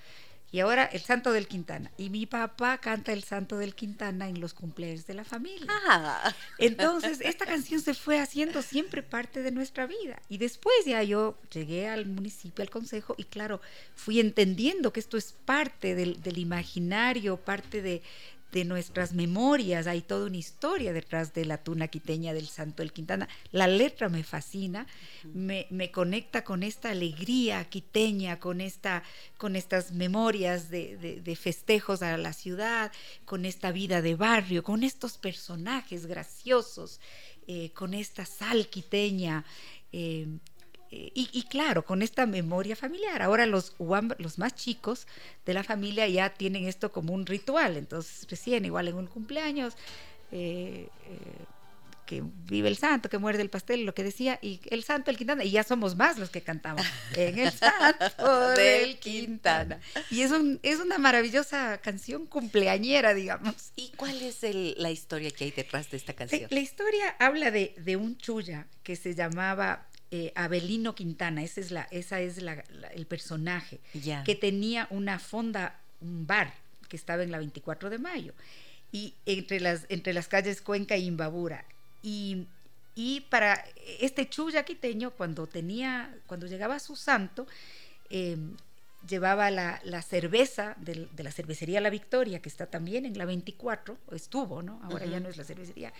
C: y ahora el Santo del Quintana. Y mi papá canta el Santo del Quintana en los cumpleaños de la familia. Ah. Entonces, esta canción se fue haciendo siempre parte de nuestra vida. Y después ya yo llegué al municipio, al consejo, y claro, fui entendiendo que esto es parte del, del imaginario, parte de, de nuestras memorias, hay toda una historia detrás de la tuna quiteña del Santo del Quintana. La letra me fascina, me, conecta con esta alegría quiteña, con, esta, con estas memorias de, festejos a la ciudad, con esta vida de barrio, con estos personajes graciosos, eh, con esta sal quiteña. Eh, y, claro, con esta memoria familiar. Ahora los, los más chicos de la familia ya tienen esto como un ritual. Entonces, recién, igual en un cumpleaños, eh, eh, que vive el santo, que muerde el pastel, lo que decía, y el santo del Quintana, y ya somos más los que cantamos en el santo del Quintana. Y es, un, es una maravillosa canción cumpleañera, digamos.
A: ¿Y cuál es la historia que hay detrás de esta canción?
C: La historia habla de, de un chulla que se llamaba eh, Abelino Quintana, ese es, la, esa es la, el personaje, que tenía una fonda, un bar que estaba en la 24 de mayo, y entre las, entre las calles Cuenca y Imbabura. Y, y para este chuya quiteño, cuando tenía, cuando llegaba a su santo, em, llevaba la, la cerveza de, de, la cervecería La Victoria, que está también en la 24, o estuvo, ¿no? Ahora ya no es la cervecería,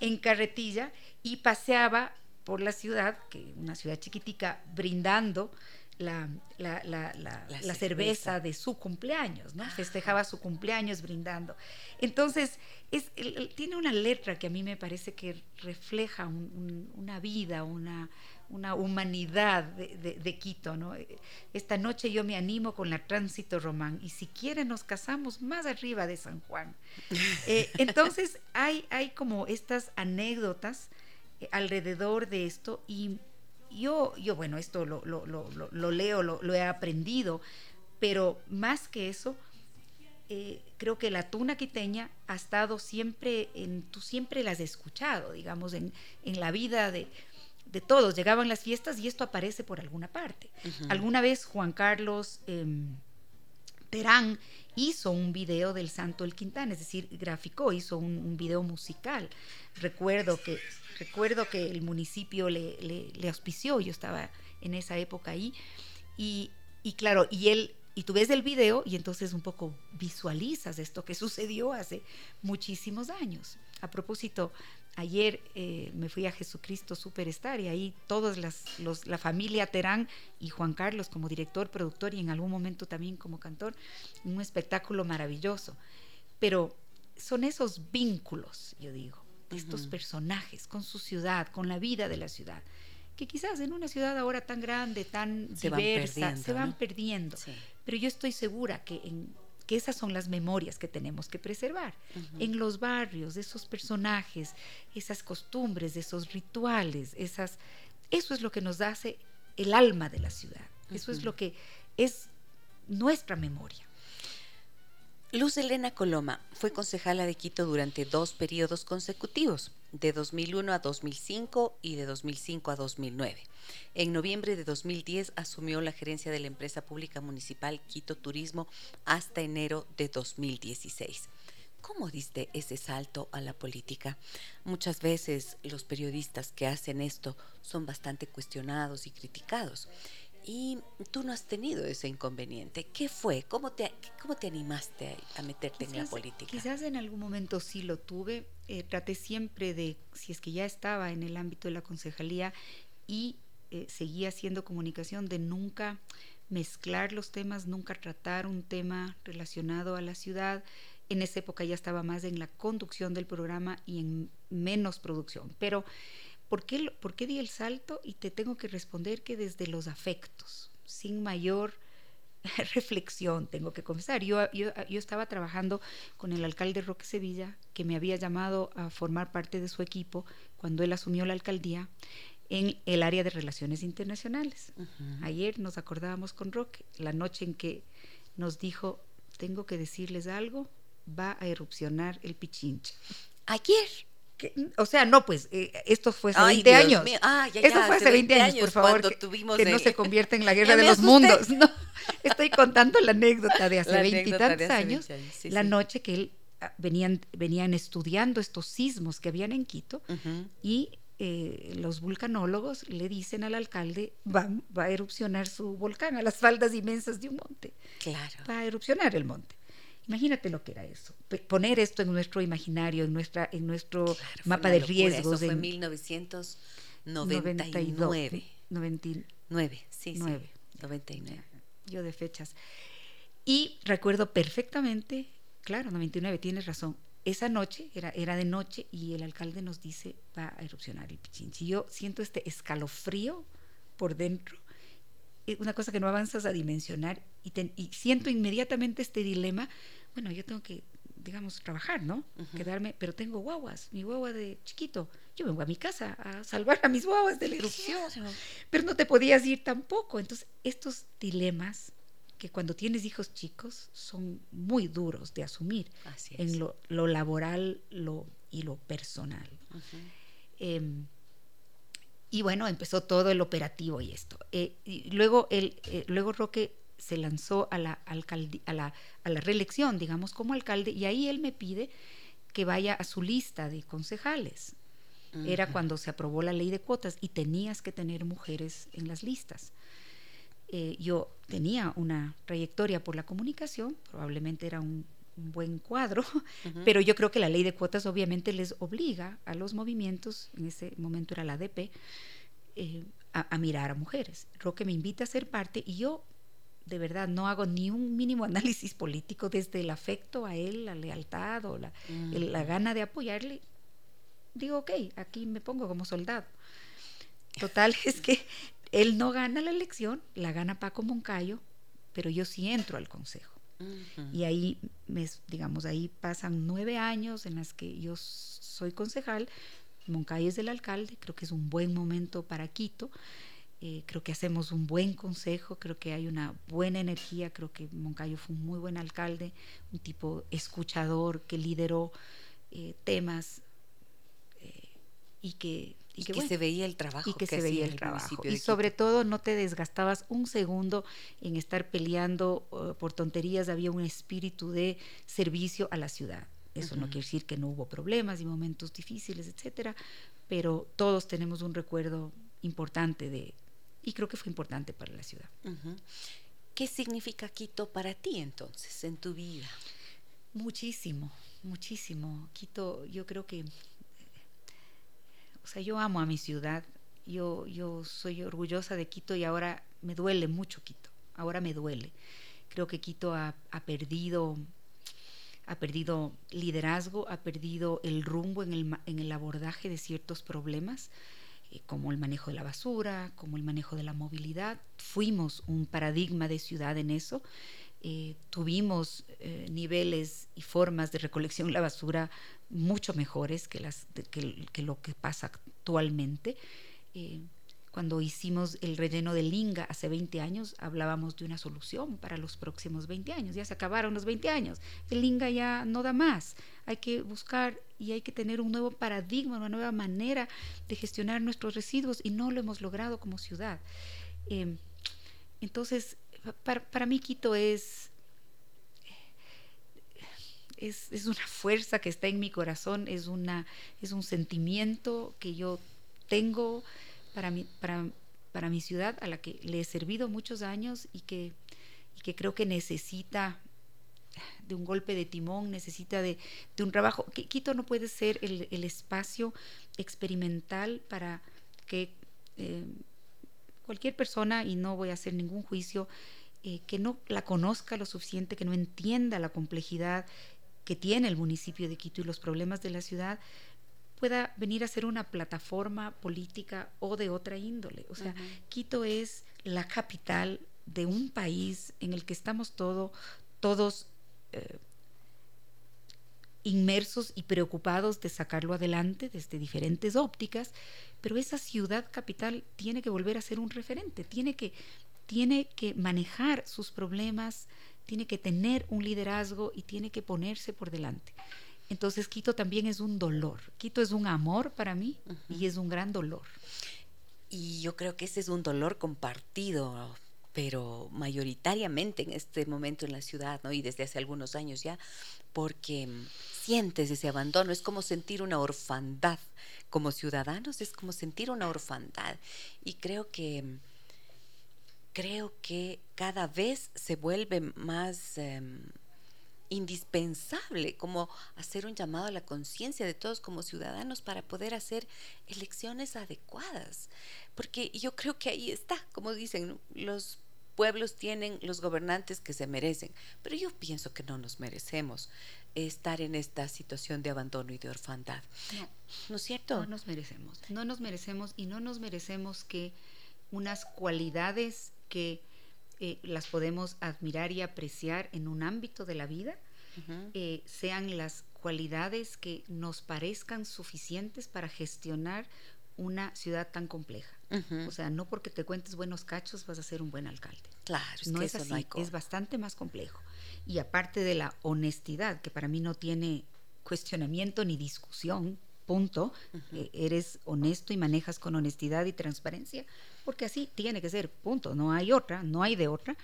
C: en carretilla, y paseaba por la ciudad, que una ciudad chiquitica, brindando la, la, la, la cerveza. de su cumpleaños, ¿no? Festejaba su cumpleaños brindando. Entonces, es, tiene una letra que a mí me parece que refleja una vida, una, una humanidad de, Quito, ¿no? Esta noche yo me animo con la Tránsito Román y si quiere nos casamos más arriba de San Juan. Eh, entonces, hay, hay como estas anécdotas alrededor de esto y yo, yo bueno, esto lo, lo, lo, lo leo, lo, he aprendido, pero más que eso, eh, creo que la tuna quiteña ha estado siempre, en, tú siempre las has escuchado, digamos, en, en la vida de, de, todos. Llegaban las fiestas y esto aparece por alguna parte. Alguna vez Juan Carlos em, Terán hizo un video del Santo El Quintana, es decir, graficó, hizo un, un video musical. Recuerdo que Recuerdo que el municipio le, auspició, yo estaba en esa época ahí, y, y claro, y él y tú ves el video y entonces un poco visualizas esto que sucedió hace muchísimos años. A propósito, ayer eh, me fui a Jesucristo Superstar y ahí todos las, los, la familia Terán y Juan Carlos como director, productor y en algún momento también como cantor, un espectáculo maravilloso. Pero son esos vínculos, yo digo, estos personajes con su ciudad, con la vida de la ciudad, que quizás en una ciudad ahora tan grande, tan diversa, se van perdiendo. Pero yo estoy segura que, en, que esas son las memorias que tenemos que preservar. En los barrios, esos personajes, esas costumbres, esos rituales, esas, eso es lo que nos hace el alma de la ciudad. Eso es lo que es nuestra memoria.
A: Luz Elena Coloma fue concejala de Quito durante dos periodos consecutivos, de 2001 a 2005 y de 2005 a 2009. En noviembre de 2010 asumió la gerencia de la empresa pública municipal Quito Turismo hasta enero de 2016. ¿Cómo diste ese salto a la política? Muchas veces los periodistas que hacen esto son bastante cuestionados y criticados y tú no has tenido ese inconveniente. ¿Qué fue? ¿Cómo te, cómo te animaste a meterte en la política?
C: Quizás en algún momento sí lo tuve. Eh, traté siempre de, si es que ya estaba en el ámbito de la concejalía y eh, seguía haciendo comunicación, de nunca mezclar los temas, nunca tratar un tema relacionado a la ciudad. En esa época ya estaba más en la conducción del programa y en menos producción. Pero ¿Por qué, ¿Por qué di el salto? Y te tengo que responder que desde los afectos, sin mayor reflexión, tengo que confesar. Yo, yo, yo, estaba trabajando con el alcalde Roque Sevilla, que me había llamado a formar parte de su equipo cuando él asumió la alcaldía en el área de relaciones internacionales. Ayer nos acordábamos con Roque, la noche en que nos dijo, tengo que decirles algo, va a erupcionar el Pichincha.
A: Ayer
C: o sea, no, pues eh, esto fue hace 20 años. Ah, esto fue hace 20, años, por favor, que, no se convierta en la guerra de los mundos. No, estoy contando la anécdota de hace 20 y tantos años, la noche que él ah, venían, venían estudiando estos sismos que habían en Quito y eh, los vulcanólogos le dicen al alcalde va, va a erupcionar su volcán a las faldas inmensas de un monte.
A: Claro.
C: Va a erupcionar el monte. Imagínate lo que era eso. Poner esto en nuestro imaginario, en nuestra, en nuestro mapa de riesgos.
A: Eso fue en 1999. 99, sí, 9. 99.
C: Yo de fechas. Y recuerdo perfectamente, claro, 99, tienes razón. Esa noche, era, era de noche, y el alcalde nos dice, va a erupcionar el Pichinchi. Yo siento este escalofrío por dentro una cosa que no avanzas a dimensionar y, y, siento inmediatamente este dilema bueno, yo tengo que, digamos, trabajar, ¿no? Quedarme, pero tengo guaguas, mi guagua de chiquito. Yo vengo a mi casa a salvar a mis guaguas de la erupción, pero no te podías ir tampoco. Entonces, estos dilemas que cuando tienes hijos chicos son muy duros de asumir en lo, laboral lo, y lo personal. Y bueno, empezó todo el operativo y esto. Eh, y luego, el, eh, luego Roque se lanzó a la, alcalde, a, la, a la reelección, digamos, como alcalde, y ahí él me pide que vaya a su lista de concejales. Era cuando se aprobó la ley de cuotas y tenías que tener mujeres en las listas. Eh, yo tenía una trayectoria por la comunicación, probablemente era un, buen cuadro, pero yo creo que la ley de cuotas obviamente les obliga a los movimientos, en ese momento era la DP, eh, a, mirar a mujeres. Roque me invita a ser parte y yo de verdad no hago ni un mínimo análisis político desde el afecto a él, la lealtad o la, la gana de apoyarle. Digo, ok, aquí me pongo como soldado. Total, es que él no gana la elección, la gana Paco Moncayo, pero yo sí entro al consejo. Y ahí, me, digamos, ahí pasan nueve años en las que yo soy concejal, Moncayo es el alcalde, creo que es un buen momento para Quito, eh, creo que hacemos un buen consejo, creo que hay una buena energía, creo que Moncayo fue un muy buen alcalde, un tipo escuchador que lideró eh, temas eh, y que
A: y, que, se veía el trabajo
C: y que, se veía el, trabajo. y sobre todo no te desgastabas un segundo en estar peleando uh, por tonterías había un espíritu de servicio a la ciudad. Eso no quiere decir que no hubo problemas y momentos difíciles etcétera pero todos tenemos un recuerdo importante de y creo que fue importante para la ciudad.
A: Qué significa Quito para ti entonces en tu vida
C: muchísimo muchísimo. Quito yo creo que o sea, yo amo a mi ciudad, yo, yo soy orgullosa de Quito y ahora me duele mucho Quito, ahora me duele. Creo que Quito ha, perdido ha perdido liderazgo, ha perdido el rumbo en el, en el abordaje de ciertos problemas, eh, como el manejo de la basura, como el manejo de la movilidad. Fuimos un paradigma de ciudad en eso. Eh, tuvimos eh, niveles y formas de recolección de la basura mucho mejores que, las, que, lo que pasa actualmente. Eh, cuando hicimos el relleno de Linga hace 20 años, hablábamos de una solución para los próximos 20 años. Ya se acabaron los 20 años. El Linga ya no da más. Hay que buscar y hay que tener un nuevo paradigma, una nueva manera de gestionar nuestros residuos y no lo hemos logrado como ciudad. Eh, entonces, para, mí Quito es es, es, una fuerza que está en mi corazón, es, una, es un sentimiento que yo tengo para mi, para, para mi ciudad, a la que le he servido muchos años y que, que creo que necesita de un golpe de timón, necesita de, de un trabajo. Quito no puede ser el, el espacio experimental para que eh, cualquier persona, y no voy a hacer ningún juicio, eh, que no la conozca lo suficiente, que no entienda la complejidad que tiene el municipio de Quito y los problemas de la ciudad pueda venir a ser una plataforma política o de otra índole. O sea, Quito es la capital de un país en el que estamos todo, todos eh, inmersos y preocupados de sacarlo adelante desde diferentes ópticas, pero esa ciudad capital tiene que volver a ser un referente, tiene que, tiene que manejar sus problemas tiene que tener un liderazgo y tiene que ponerse por delante. Entonces Quito también es un dolor. Quito es un amor para mí y es un gran dolor.
A: Y yo creo que ese es un dolor compartido, pero mayoritariamente en este momento en la ciudad, ¿no? Y desde hace algunos años ya, porque sientes ese abandono, es como sentir una orfandad. Como ciudadanos es como sentir una orfandad. Y creo que creo que cada vez se vuelve más em, indispensable como hacer un llamado a la conciencia de todos como ciudadanos para poder hacer elecciones adecuadas. Porque yo creo que ahí está, como dicen, los pueblos tienen los gobernantes que se merecen, pero yo pienso que no nos merecemos estar en esta situación de abandono y de orfandad.
C: No, ¿No es cierto? No nos merecemos, no nos merecemos y no nos merecemos que unas cualidades que eh, las podemos admirar y apreciar en un ámbito de la vida, eh, sean las cualidades que nos parezcan suficientes para gestionar una ciudad tan compleja. O sea, no porque te cuentes buenos cachos vas a ser un buen alcalde.
A: Claro,
C: no es así, es bastante más complejo. Y aparte de la honestidad, que para mí no tiene cuestionamiento ni discusión, punto, eh, eres honesto y manejas con honestidad y transparencia, porque así tiene que ser, punto, no hay otra, no hay de otra.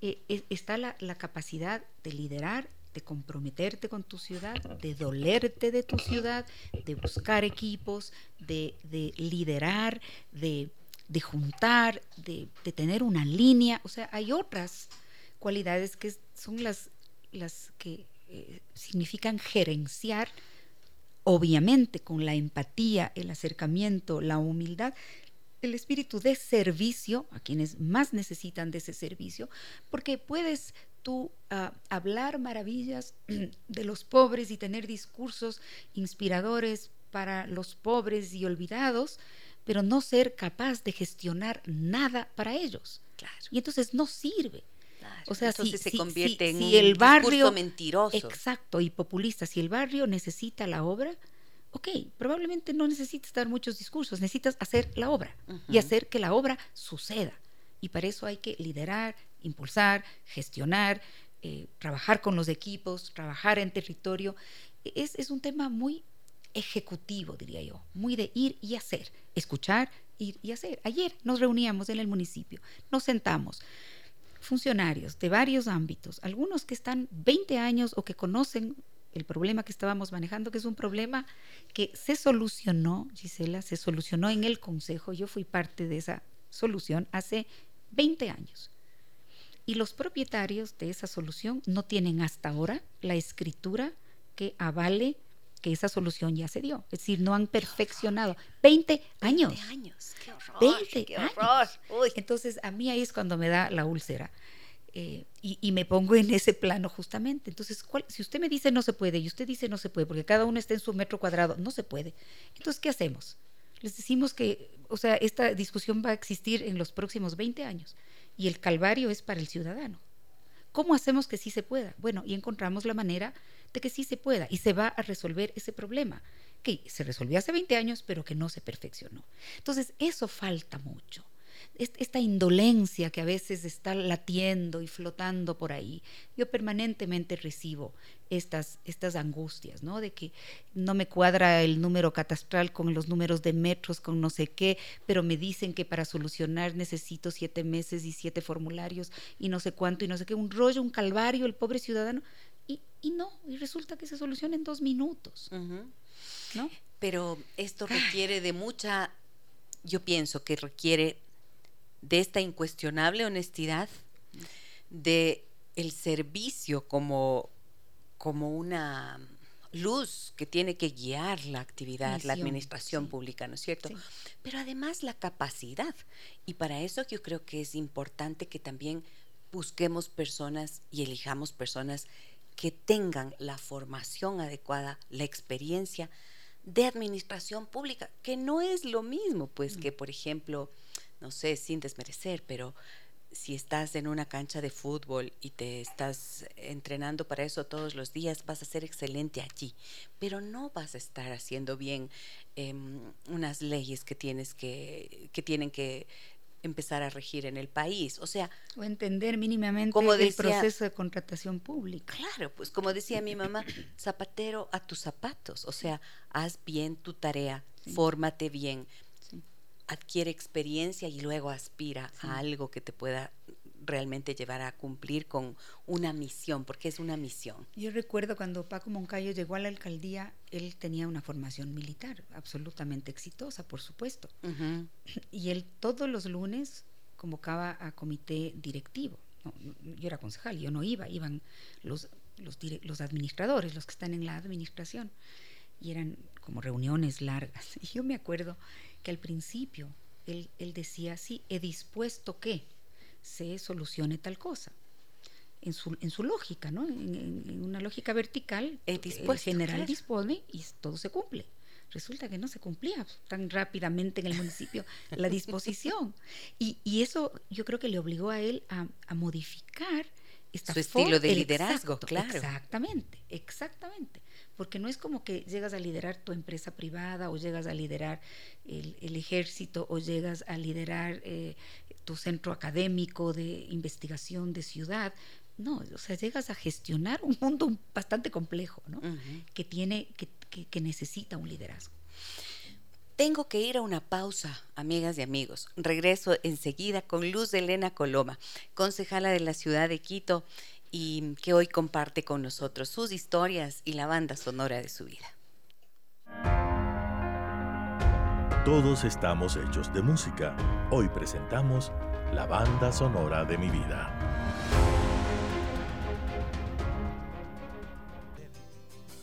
C: Eh, está la, capacidad de liderar, de comprometerte con tu ciudad, de dolerte de tu ciudad, de buscar equipos, de, liderar, de, juntar, de, tener una línea. O sea, hay otras cualidades que son las, las que eh, significan gerenciar, obviamente con la empatía, el acercamiento, la humildad, el espíritu de servicio a quienes más necesitan de ese servicio, porque puedes tú ah, hablar maravillas de los pobres y tener discursos inspiradores para los pobres y olvidados, pero no ser capaz de gestionar nada para ellos. Y entonces no sirve.
A: O sea, si, se convierte en un el barrio mentiroso.
C: Exacto, y populista. Si el barrio necesita la obra, ok, probablemente no necesitas dar muchos discursos, necesitas hacer la obra y hacer que la obra suceda. Y para eso hay que liderar, impulsar, gestionar, eh, trabajar con los equipos, trabajar en territorio. Es, es un tema muy ejecutivo, diría yo, muy de ir y hacer, escuchar, ir y hacer. Ayer nos reuníamos en el municipio, nos sentamos funcionarios de varios ámbitos, algunos que están 20 años o que conocen el problema que estábamos manejando, que es un problema que se solucionó, Gisela, se solucionó en el Consejo. Yo fui parte de esa solución hace 20 años. Y los propietarios de esa solución no tienen hasta ahora la escritura que avale que esa solución ya se dio. Es decir, no han perfeccionado. 20 años.
A: 20 años. Qué horror.
C: 20 qué horror. Entonces, a mí ahí es cuando me da la úlcera. Eh, y, me pongo en ese plano justamente. Entonces, si usted me dice no se puede y usted dice no se puede, porque cada uno está en su metro cuadrado, no se puede. Entonces, ¿qué hacemos? Les decimos que, o sea, esta discusión va a existir en los próximos 20 años y el calvario es para el ciudadano. ¿Cómo hacemos que sí se pueda? Bueno, y encontramos la manera de que sí se pueda y se va a resolver ese problema que se resolvió hace 20 años, pero que no se perfeccionó. Entonces, eso falta mucho esta indolencia que a veces está latiendo y flotando por ahí. Yo permanentemente recibo estas, estas angustias, ¿no? De que no me cuadra el número catastral con los números de metros, con no sé qué, pero me dicen que para solucionar necesito siete meses y siete formularios y no sé cuánto y no sé qué, un rollo, un calvario, el pobre ciudadano. Y, y no, y resulta que se soluciona en dos minutos, ¿no?
A: Pero esto requiere de mucha, yo pienso que requiere de esta incuestionable honestidad, de el servicio como, como una luz que tiene que guiar la actividad, la administración pública, ¿no es cierto? Pero además la capacidad. Y para eso yo creo que es importante que también busquemos personas y elijamos personas que tengan la formación adecuada, la experiencia de administración pública, que no es lo mismo, pues, mm. que, por ejemplo, no sé, sin desmerecer, pero si estás en una cancha de fútbol y te estás entrenando para eso todos los días, vas a ser excelente allí, pero no vas a estar haciendo bien em, unas leyes que tienes que, que tienen que empezar a regir en el país. O sea,
C: o entender mínimamente como el proceso de contratación pública.
A: Claro, pues como decía mi mamá, zapatero a tus zapatos. O sea, haz bien tu tarea, fórmate bien, adquiere experiencia y luego aspira a algo que te pueda realmente llevar a cumplir con una misión, porque es una misión.
C: Yo recuerdo cuando Paco Moncayo llegó a la alcaldía, él tenía una formación militar, absolutamente exitosa, por supuesto. Y él todos los lunes convocaba a comité directivo. yo era concejal, yo no iba, iban los, los, los administradores, los que están en la administración. Y eran como reuniones largas. Y yo me acuerdo que al principio él, decía, sí, he dispuesto que se solucione tal cosa. En su, en su lógica, ¿no? En, una lógica vertical, el general dispone y todo se cumple. Resulta que no se cumplía tan rápidamente en el municipio la disposición. Y, y, eso yo creo que le obligó a él a, a modificar esta
A: su estilo de liderazgo, claro.
C: Exactamente, exactamente porque no es como que llegas a liderar tu empresa privada o llegas a liderar el, ejército o llegas a liderar eh, tu centro académico de investigación de ciudad. No, o sea, llegas a gestionar un mundo bastante complejo, ¿no? que, tiene, que, que, necesita un liderazgo.
A: Tengo que ir a una pausa, amigas y amigos. Regreso enseguida con Luz Elena Coloma, concejala de la ciudad de Quito y que hoy comparte con nosotros sus historias y la banda sonora de su vida.
B: Todos estamos hechos de música. Hoy presentamos la banda sonora de mi vida.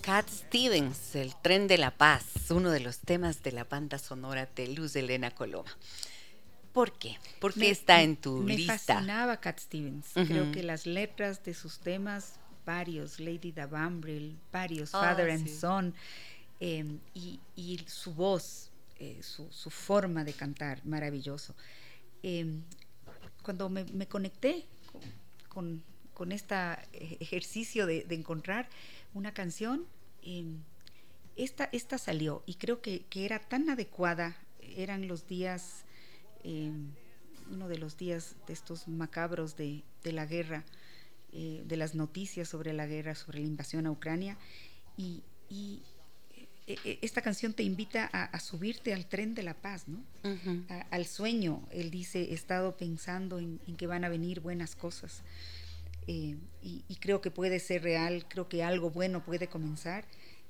A: Cat Stevens, El tren de la paz, uno de los temas de la banda sonora de Luz Elena Coloma. ¿Por qué? ¿Por qué está en tu lista?
C: Me fascinaba Cat Stevens. Creo que las letras de sus temas, varios, Lady Davambril, varios, ah, Father and Son, em, y, su voz, eh, su, forma de cantar, maravilloso. Em, cuando me, conecté con, este ejercicio de encontrar una canción, em, esta, esta salió y creo que, era tan adecuada, eran los días, em, uno de los días de estos macabros de, la guerra, eh, de las noticias sobre la guerra, sobre la invasión a Ucrania, y, e, e, esta canción te invita a, subirte al tren de la paz, ¿no? al sueño. Él dice, he estado pensando en, en que van a venir buenas cosas. Eh, y, creo que puede ser real, creo que algo bueno puede comenzar.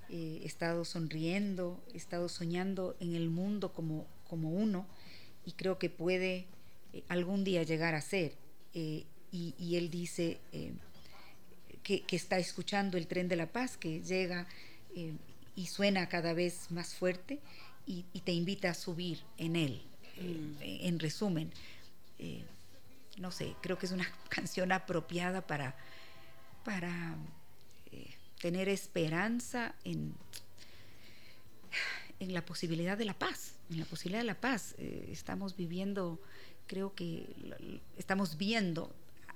C: Eh, he estado sonriendo, he estado soñando en el mundo como, como uno y creo que puede eh, algún día llegar a ser. Y, él dice que, está escuchando el tren de la paz que llega y suena cada vez más fuerte y, te invita a subir en él. Mm. en resumen, no sé, creo que es una canción apropiada para, para eh, tener esperanza en, en la posibilidad de la paz, en la posibilidad de la paz. Eh, estamos viviendo, creo que estamos viendo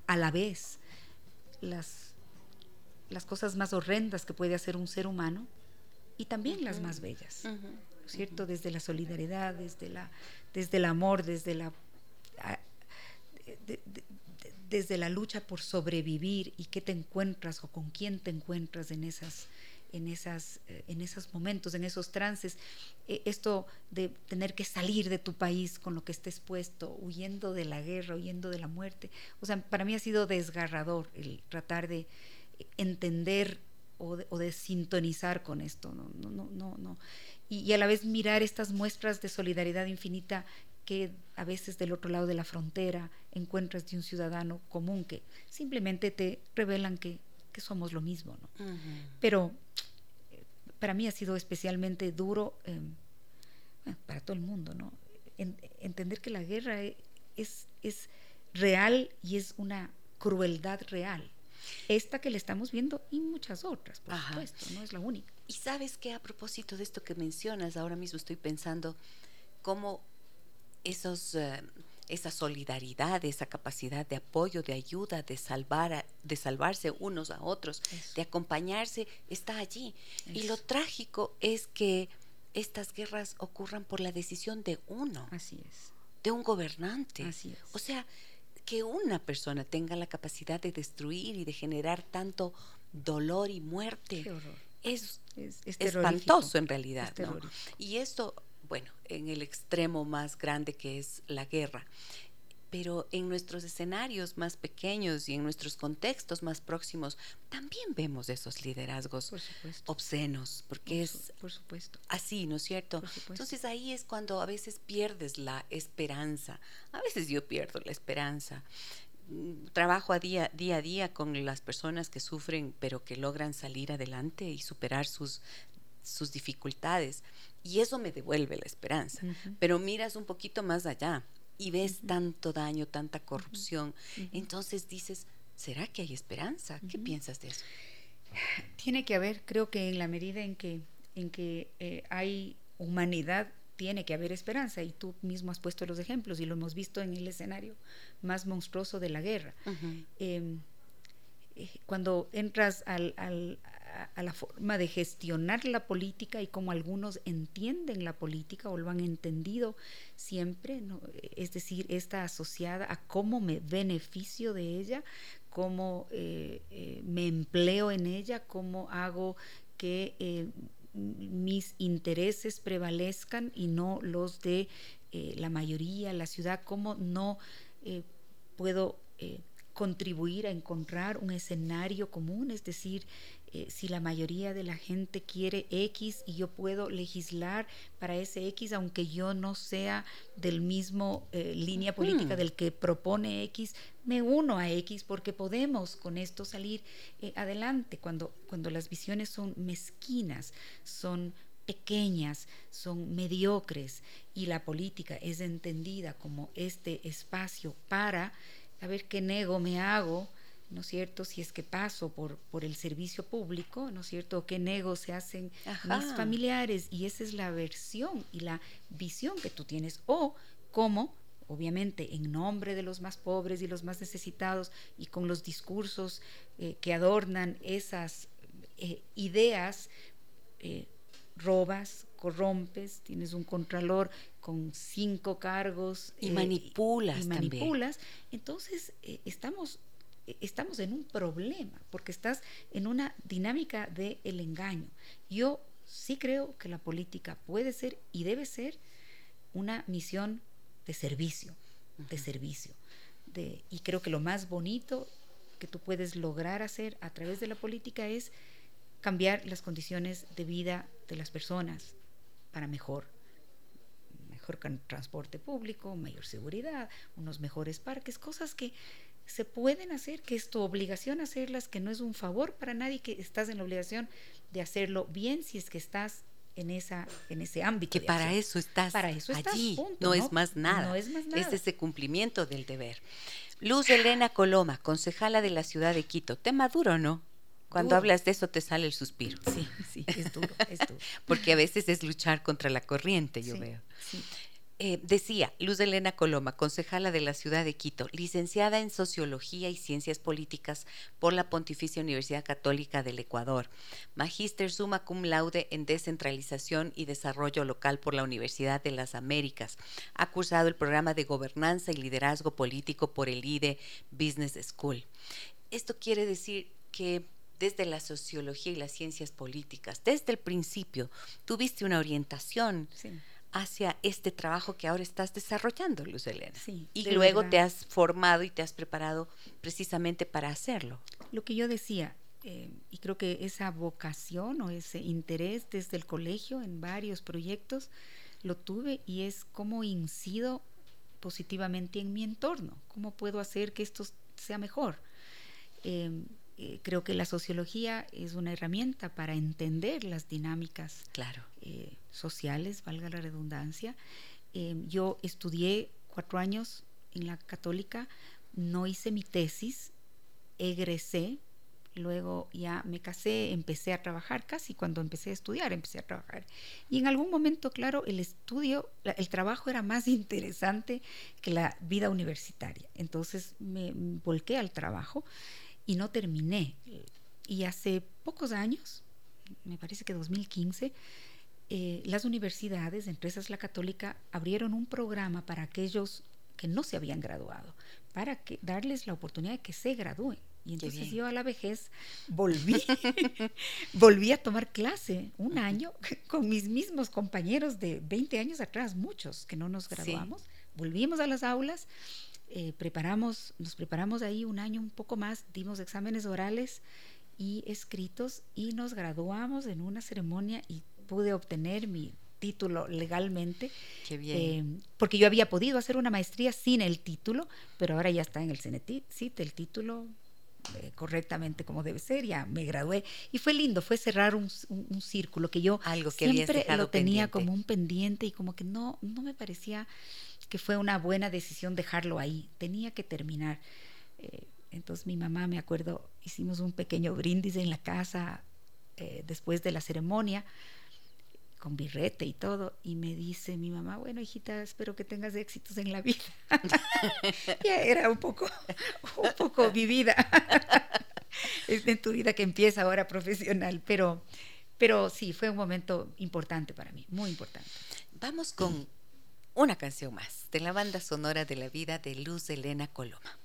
C: a la vez las, las cosas más horrendas que puede hacer un ser humano y también las más bellas, ¿cierto? Desde la solidaridad, desde, la, desde el amor, desde la desde la lucha por sobrevivir y qué te encuentras o con quién te encuentras en esas en esas eh, en esos momentos en esos trances. Eh, esto de tener que salir de tu país con lo que estés puesto huyendo de la guerra huyendo de la muerte. O sea para mí ha sido desgarrador el tratar de entender o de, sintonizar con esto no no no, no. y, a la vez mirar estas muestras de solidaridad infinita que a veces del otro lado de la frontera encuentras de un ciudadano común que simplemente te revelan que, somos lo mismo. ¿no? Pero eh, para mí ha sido especialmente duro, em, para todo el mundo, ¿no? entender que la guerra e, es, es real y es una crueldad real. Esta que le estamos viendo y muchas otras, por supuesto, no es la única.
A: Y sabes que a propósito de esto que mencionas, ahora mismo estoy pensando cómo esos, eh, esa solidaridad, esa capacidad de apoyo, de ayuda, de, salvar de salvarse unos a otros, de acompañarse, está allí. Y lo trágico es que estas guerras ocurran por la decisión de uno.
C: Así es.
A: De un gobernante.
C: Así es.
A: O sea, que una persona tenga la capacidad de destruir y de generar tanto dolor y muerte. Es, espantoso en realidad. Y esto bueno, en el extremo más grande que es la guerra. Pero en nuestros escenarios más pequeños y en nuestros contextos más próximos también vemos esos liderazgos obscenos, porque es
C: por supuesto.
A: así, ¿no es cierto? Entonces ahí es cuando a veces pierdes la esperanza. A veces yo pierdo la esperanza mm, trabajo a día, día a día con las personas que sufren, pero que logran salir adelante y superar sus, sus dificultades. Y eso me devuelve la esperanza. Pero miras un poquito más allá y ves tanto daño, tanta corrupción. Entonces dices, ¿será que hay esperanza? ¿Qué piensas de eso?
C: Tiene que haber, creo que en la medida en que, en que eh, hay humanidad, tiene que haber esperanza. Y tú mismo has puesto los ejemplos y lo hemos visto en el escenario más monstruoso de la guerra. Em, eh, cuando entras al, a, la forma de gestionar la política y cómo algunos entienden la política o lo han entendido siempre, es decir, está asociada a cómo me beneficio de ella, cómo eh, eh, me empleo en ella, cómo hago que eh, mis intereses prevalezcan y no los de la mayoría, la ciudad, cómo no puedo contribuir a encontrar un escenario común, es decir, si la mayoría de la gente quiere X y yo puedo legislar para ese X, aunque yo no sea del mismo línea política del que propone X, me uno a X porque podemos con esto salir adelante. Cuando, cuando las visiones son mezquinas, son pequeñas, son mediocres y la política es entendida como este espacio para a ver qué nego me hago, ¿no es cierto? Si es que paso por, por el servicio público, ¿no es cierto? ¿Qué nego se hacen mis familiares? Y esa es la versión y la visión que tú tienes. O cómo, obviamente, en nombre de los más pobres y los más necesitados y con los discursos eh, que adornan esas eh, ideas, eh, robas, corrompes, tienes un contralor con cinco cargos.
A: Y manipulas.
C: Y manipulas. Entonces, eh, estamos, eh, estamos en un problema, porque estás en una dinámica del el engaño. Yo sí creo que la política puede ser y debe ser una misión de servicio, de servicio. De, y creo que lo más bonito que tú puedes lograr hacer a través de la política es cambiar las condiciones de vida de las personas para mejor. Mejor transporte público, mayor seguridad, unos mejores parques, cosas que se pueden hacer, que es tu obligación hacerlas, que no es un favor para nadie, que estás en la obligación de hacerlo bien si es que estás en esa en ese ámbito
A: que para eso estás
C: para eso
A: allí no, es más nada. No es más nada. es ese cumplimiento del deber. Luz Elena Coloma concejala de la ciudad de Quito. Tema duro no cuando hablas de eso te sale el suspiro.
C: Sí, sí, es duro, es duro.
A: Porque a veces es luchar contra la corriente, yo veo. Eh, decía Luz Elena Coloma, concejala de la ciudad de Quito, licenciada en Sociología y Ciencias Políticas por la Pontificia Universidad Católica del Ecuador, magíster summa cum laude en Descentralización y Desarrollo Local por la Universidad de las Américas. Ha cursado el programa de Gobernanza y Liderazgo Político por el IDE Business School. Esto quiere decir que desde la sociología y las ciencias políticas, desde el principio, tuviste una orientación hacia este trabajo que ahora estás desarrollando, Luz Elena. y luego te has formado y te has preparado precisamente para hacerlo.
C: Lo que yo decía, eh, y creo que esa vocación o ese interés desde el colegio en varios proyectos, lo tuve y es cómo incido positivamente en mi entorno, cómo puedo hacer que esto sea mejor. Eh, eh, creo que la sociología es una herramienta para entender las dinámicas
A: claro.
C: Eh, sociales, valga la redundancia. Eh, yo estudié cuatro años en la católica, no hice mi tesis, egresé, luego ya me casé, empecé a trabajar, casi cuando empecé a estudiar, empecé a trabajar. Y en algún momento, claro, el estudio, el trabajo era más interesante que la vida universitaria. Entonces me volqué al trabajo y no terminé. Y hace pocos años, me parece que 2015, eh, las universidades, entre esas la católica, abrieron un programa para aquellos que no se habían graduado, para que, darles la oportunidad de que se gradúen. Y entonces yo a la vejez volví, volví a tomar clase un año con mis mismos compañeros de 20 años atrás, muchos que no nos graduamos. Volvimos a las aulas eh, preparamos, nos preparamos ahí un año un poco más, dimos exámenes orales y escritos y nos graduamos en una ceremonia y pude obtener mi título legalmente.
A: Qué bien. Eh,
C: porque yo había podido hacer una maestría sin el título, pero ahora ya está en el CENETIT, sí, el título correctamente como debe ser, ya me gradué. Y fue lindo, fue cerrar un, círculo que yo
A: Algo que
C: siempre lo tenía como un pendiente y como que no, no me parecía que fue una buena decisión dejarlo ahí, tenía que terminar. Eh, entonces mi mamá, me acuerdo, hicimos un pequeño brindis en la casa eh, después de la ceremonia con birrete y todo, y me dice mi mamá, bueno, hijita, espero que tengas éxitos en la vida. ya era un poco, un poco vivida en tu vida que empieza ahora profesional, pero, pero sí, fue un momento importante para mí, muy importante.
A: Vamos con una canción más de la banda sonora de la vida de Luz Elena Coloma.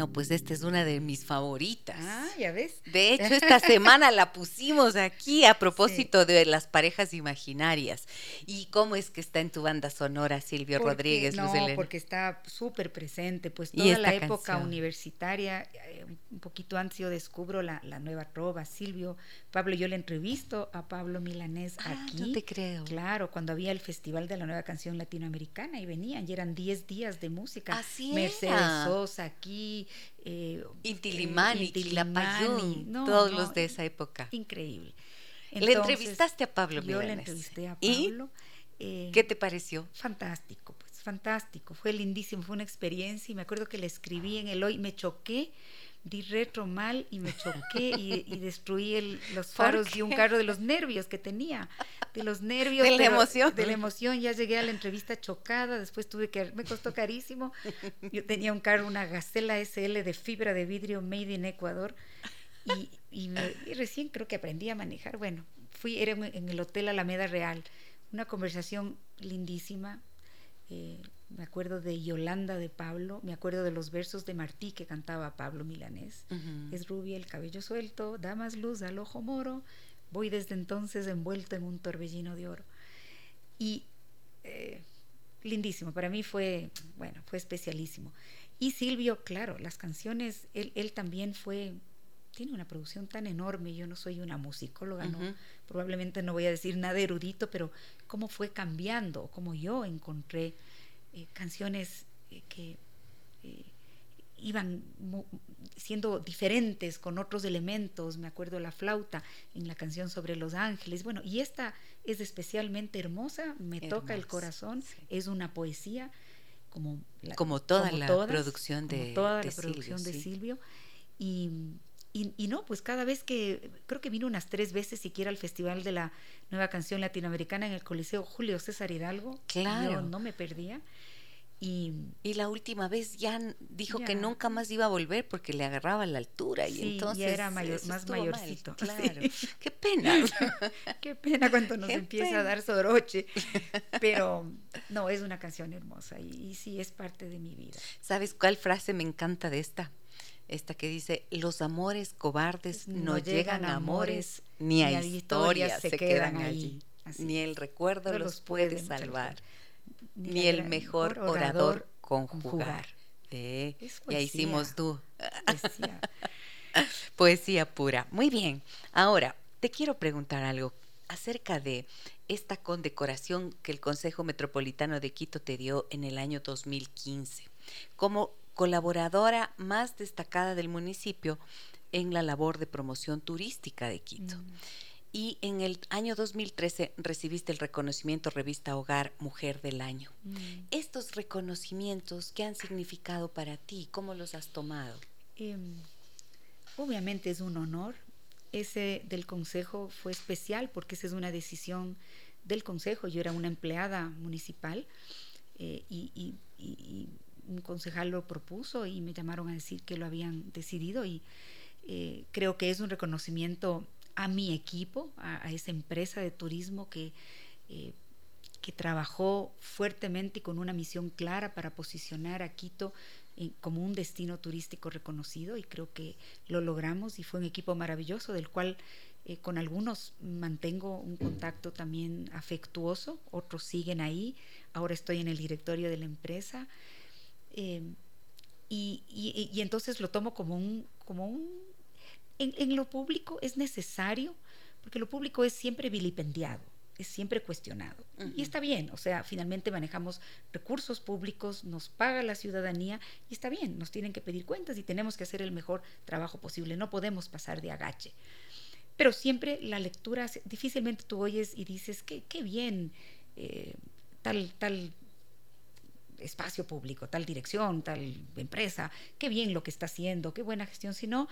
A: No, pues esta es una de mis favoritas.
C: Ah, ya ves.
A: De hecho, esta semana la pusimos aquí a propósito de las parejas imaginarias. ¿Y cómo es que está en tu banda sonora, Silvio Rodríguez?
C: No, porque está súper presente, pues toda la época universitaria, eh, un poquito antes yo descubro la, nueva trova, Silvio, Pablo, yo le entrevisto a Pablo Milanés ah, aquí.
A: No te creo.
C: Claro, cuando había el Festival de la Nueva Canción Latinoamericana y venían, y eran 10 días de música.
A: Así
C: Mercedes Sosa aquí,
A: eh, Intilimani, todos los de esa época.
C: Increíble.
A: le entrevistaste a Pablo
C: Yo le entrevisté a Pablo.
A: Eh, ¿Qué te pareció?
C: Fantástico, pues fantástico. Fue lindísimo, fue una experiencia y me acuerdo que le escribí en el hoy, me choqué di retro mal y me choqué y, destruí los faros de un carro de los nervios que tenía, de los nervios.
A: De la emoción.
C: De la emoción, ya llegué a la entrevista chocada, después tuve que, me costó carísimo. Yo tenía un carro, una Gacela SL de fibra de vidrio made in Ecuador y, recién creo que aprendí a manejar. Bueno, fui, era en el Hotel Alameda Real, una conversación lindísima. Eh, me acuerdo de Yolanda de Pablo, me acuerdo de los versos de Martí que cantaba Pablo Milanés. Es rubia, el cabello suelto, da más luz al ojo moro, voy desde entonces envuelto en un torbellino de oro. Y eh, lindísimo, para mí fue, bueno, fue especialísimo. Y Silvio, claro, las canciones, él, él también fue, tiene una producción tan enorme, yo no soy una musicóloga, no, probablemente no voy a decir nada erudito, pero cómo fue cambiando, cómo yo encontré eh, canciones eh, que eh, iban siendo diferentes con otros elementos, me acuerdo la flauta en la canción sobre los ángeles, bueno, y esta es especialmente hermosa, me toca el corazón, es una poesía como,
A: como toda la producción de,
C: toda la producción de Silvio. Y, y, no, pues cada vez que, creo que vino unas tres veces siquiera al Festival de la Nueva Canción Latinoamericana en el Coliseo Julio César Hidalgo.
A: Claro.
C: no me perdía. Y,
A: y, la última vez ya dijo que nunca más iba a volver porque le agarraba la altura y entonces
C: ya era mayor, más mayorcito.
A: claro. Qué pena.
C: Qué pena cuando nos empieza a dar soroche. Pero no, es una canción hermosa y, y, sí es parte de mi vida.
A: ¿Sabes cuál frase me encanta de esta? Esta que dice, los amores cobardes no, llegan a amores, ni a, historias, se quedan, allí. Ni el recuerdo los puede salvar ni, el mejor orador, conjugar. Eh, ya hicimos tú. Poesía. poesía pura. Muy bien. Ahora, te quiero preguntar algo acerca de esta condecoración que el Consejo Metropolitano de Quito te dio en el año 2015 como colaboradora más destacada del municipio en la labor de promoción turística de Quito. Mm y en el año 2013 recibiste el reconocimiento Revista Hogar Mujer del Año. Mm. Estos reconocimientos, ¿qué han significado para ti? ¿Cómo los has tomado?
C: Em, obviamente es un honor. Ese del Consejo fue especial porque esa es una decisión del Consejo. Yo era una empleada municipal eh, y, un concejal lo propuso y me llamaron a decir que lo habían decidido y eh, creo que es un reconocimiento a mi equipo, a, esa empresa de turismo que, eh, que trabajó fuertemente y con una misión clara para posicionar a Quito eh, como un destino turístico reconocido y creo que lo logramos y fue un equipo maravilloso del cual con algunos mantengo un contacto también afectuoso, otros siguen ahí, ahora estoy en el directorio de la empresa y, y, y, entonces lo tomo como un, como un en, lo público es necesario, porque lo público es siempre vilipendiado, es siempre cuestionado. Y está bien, o sea, finalmente manejamos recursos públicos, nos paga la ciudadanía y está bien, nos tienen que pedir cuentas y tenemos que hacer el mejor trabajo posible, no podemos pasar de agache. Pero siempre la lectura, difícilmente tú oyes y dices, qué, qué bien, eh, tal, tal espacio público, tal dirección, tal empresa, qué bien lo que está haciendo, qué buena gestión, sino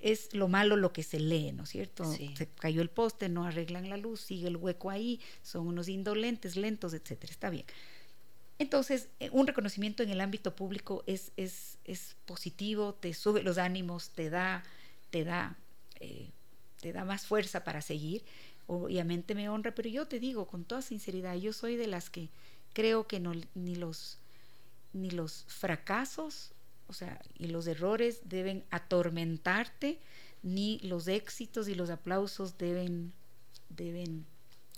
C: es lo malo lo que se lee, ¿no es cierto? Se cayó el poste, no arreglan la luz, sigue el hueco ahí, son unos indolentes, lentos, etcétera. Está bien. Entonces, eh, un reconocimiento en el ámbito público es, es, es positivo, te sube los ánimos, te da, te da, eh, te da más fuerza para seguir. Obviamente me honra, pero yo te digo con toda sinceridad, yo soy de las que creo que no, ni los ni los fracasos o sea, y los errores deben atormentarte, ni los éxitos y los aplausos deben, deben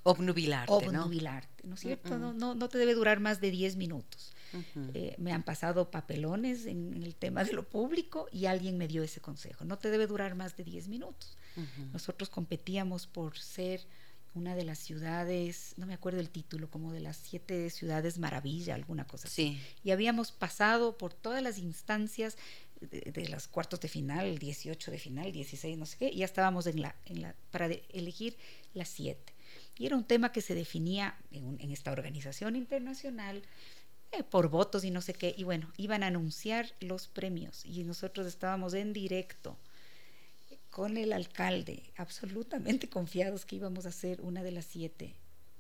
A: obnubilarte,
C: obnubilarte, ¿no, es cierto? no, no, no, te debe durar más de 10 minutos. Eh, me han pasado papelones en, el tema de lo público y alguien me dio ese consejo. No te debe durar más de 10 minutos. Nosotros competíamos por ser una de las ciudades, no me acuerdo el título, como de las siete ciudades maravilla, alguna cosa así. Y habíamos pasado por todas las instancias de, de, los cuartos de final, el 18 de final, 16, no sé qué, y ya estábamos en la, en la, para elegir las siete. Y era un tema que se definía en, en esta organización internacional eh, por votos y no sé qué. Y bueno, iban a anunciar los premios y nosotros estábamos en directo con el alcalde, absolutamente confiados que íbamos a ser una de las siete,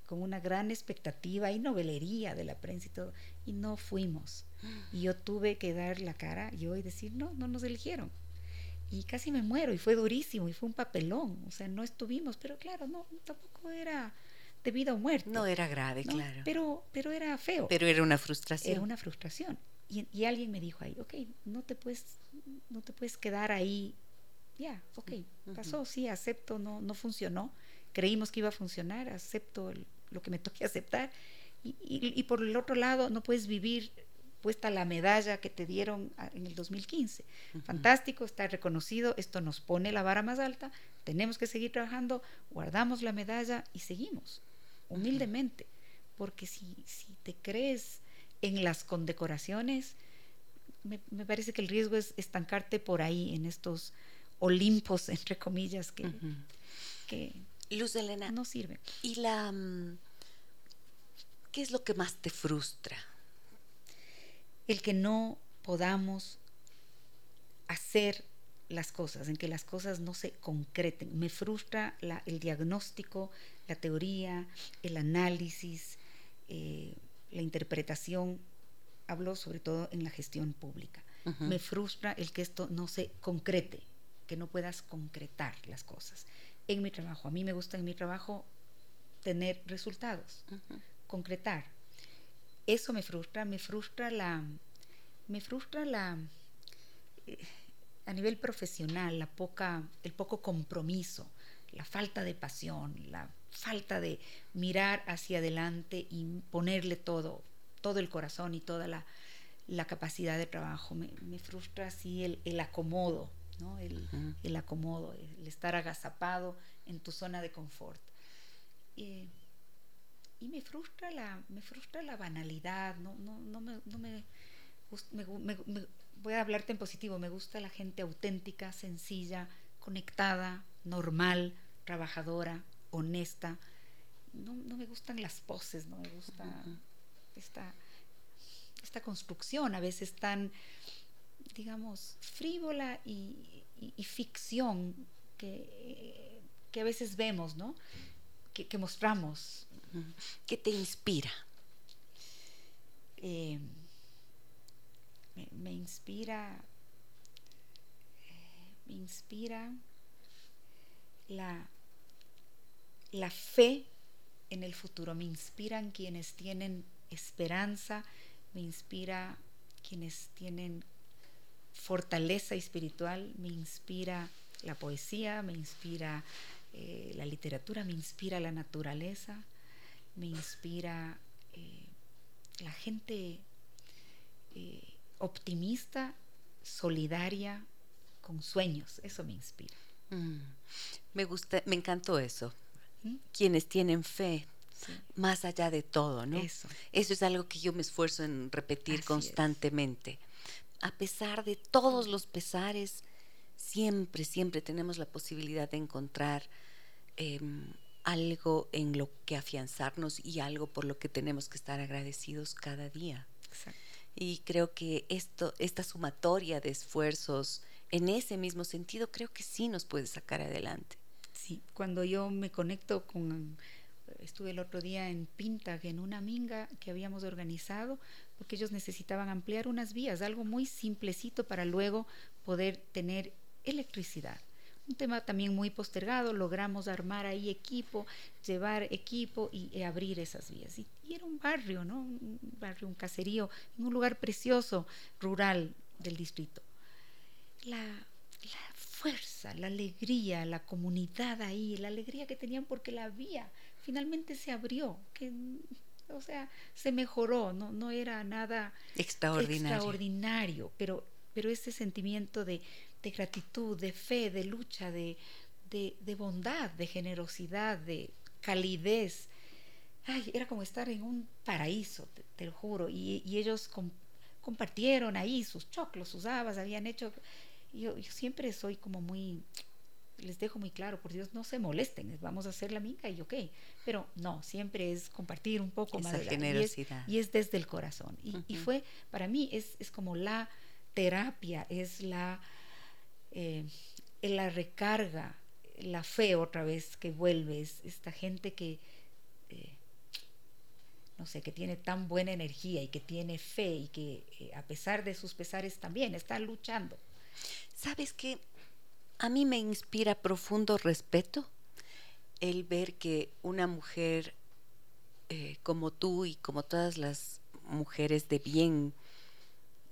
C: con una gran expectativa y novelería de la prensa y todo, y no fuimos. Y yo tuve que dar la cara yo y decir, no, no nos eligieron. Y casi me muero, y fue durísimo, y fue un papelón, o sea, no estuvimos, pero claro, no, tampoco era de vida o muerte.
A: No era grave, claro.
C: Pero, pero era feo.
A: Pero era una frustración.
C: Era una frustración. Y, y, alguien me dijo ahí, ok, no te puedes, no te puedes quedar ahí ya, ok, pasó, sí, acepto, no, no funcionó. Creímos que iba a funcionar, acepto lo que me toque aceptar. Y, y, por el otro lado, no puedes vivir puesta la medalla que te dieron en el 2015. Fantástico, está reconocido, esto nos pone la vara más alta, tenemos que seguir trabajando, guardamos la medalla y seguimos, humildemente, porque si, si te crees en las condecoraciones, me, me parece que el riesgo es estancarte por ahí, en estos Olimpos, entre comillas, que, que
A: Luz Elena,
C: no sirve.
A: ¿Y la... Mm, qué es lo que más te frustra?
C: El que no podamos hacer las cosas, en que las cosas no se concreten. Me frustra la, el diagnóstico, la teoría, el análisis, eh, la interpretación. Hablo sobre todo en la gestión pública. Me frustra el que esto no se concrete que no puedas concretar las cosas. En mi trabajo, a mí me gusta en mi trabajo tener resultados, concretar. Eso me frustra, me frustra la, me frustra la, eh, a nivel profesional, la poca, el poco compromiso, la falta de pasión, la falta de mirar hacia adelante y ponerle todo, todo el corazón y toda la, la capacidad de trabajo. Me, me frustra así el, el acomodo el, acomodo, el estar agazapado en tu zona de confort. y me frustra la, me frustra la banalidad, no, no, no me, no me, voy a hablarte en positivo, me gusta la gente auténtica, sencilla, conectada, normal, trabajadora, honesta. No, no me gustan las poses, no me gusta esta, esta construcción, a veces tan digamos, frívola y, ficción que, que, a veces vemos, ¿no? Que, mostramos.
A: ¿Qué te inspira?
C: Eh, me, inspira, me inspira la, la fe en el futuro, me inspiran quienes tienen esperanza, me inspira quienes tienen fortaleza espiritual, me inspira la poesía, me inspira eh, la literatura, me inspira la naturaleza, me inspira eh, la gente eh, optimista, solidaria, con sueños, eso me inspira.
A: Mm. Me gusta, me encantó eso. ¿Mm? Quienes tienen fe, más allá de todo, ¿no? Eso. Eso es algo que yo me esfuerzo en repetir constantemente a pesar de todos los pesares, siempre, siempre tenemos la posibilidad de encontrar em, algo en lo que afianzarnos y algo por lo que tenemos que estar agradecidos cada día. Y creo que esto, esta sumatoria de esfuerzos en ese mismo sentido, creo que sí nos puede sacar adelante.
C: Sí, cuando yo me conecto con estuve el otro día en Pinta, en una minga que habíamos organizado, porque ellos necesitaban ampliar unas vías, algo muy simplecito para luego poder tener electricidad. Un tema también muy postergado, logramos armar ahí equipo, llevar equipo y, abrir esas vías. Y, era un barrio, ¿no? Un barrio, un caserío, en un lugar precioso, rural, del distrito. La, fuerza, la alegría, la comunidad ahí, la alegría que tenían porque la vía finalmente se abrió, que o sea, se mejoró, no, no era nada
A: extraordinario,
C: extraordinario pero, pero ese sentimiento de, de gratitud, de fe, de lucha, de, de, bondad, de generosidad, de calidez. Ay, era como estar en un paraíso, te, lo juro. Y, ellos compartieron ahí sus choclos, sus habas, habían hecho... Yo, yo, siempre soy como muy... Les dejo muy claro, por Dios, no se molesten, vamos a hacer la mica y ok. Pero no, siempre es compartir un poco
A: Esa
C: más.
A: generosidad.
C: Y es, desde el corazón. Y, y, fue, para mí, es, es como la terapia, es la, eh, la recarga la fe otra vez que vuelves, esta gente que, eh, no sé, que tiene tan buena energía y que tiene fe y que eh, a pesar de sus pesares también está luchando.
A: ¿Sabes que A mí me inspira profundo respeto el ver que una mujer eh, como tú y como todas las mujeres de bien,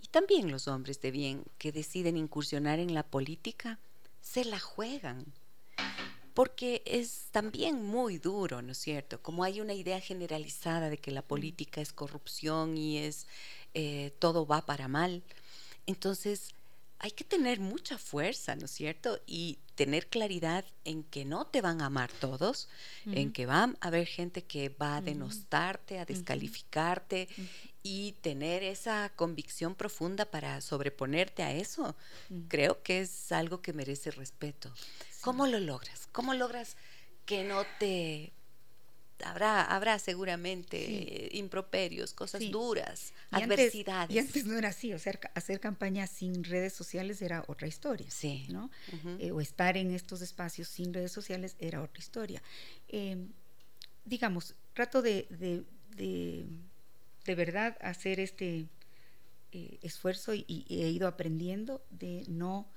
A: y también los hombres de bien que deciden incursionar en la política, se la juegan porque es también muy duro, ¿no es cierto? Como hay una idea generalizada de que la política es corrupción y es eh, todo va para mal, entonces hay que tener mucha fuerza, ¿no es cierto? Y tener claridad en que no te van a amar todos, en que va a haber gente que va a denostarte, a descalificarte y tener esa convicción profunda para sobreponerte a eso, creo que es algo que merece respeto. ¿Cómo lo logras? ¿Cómo logras que no te... Habrá, habrá seguramente improperios, cosas duras, adversidades.
C: y antes no era así, o sea, hacer campaña sin redes sociales era otra historia,
A: sí.
C: ¿no? Eh, o estar en estos espacios sin redes sociales era otra historia. Em, digamos, trato de, de, verdad hacer este eh, esfuerzo y, he ido aprendiendo de no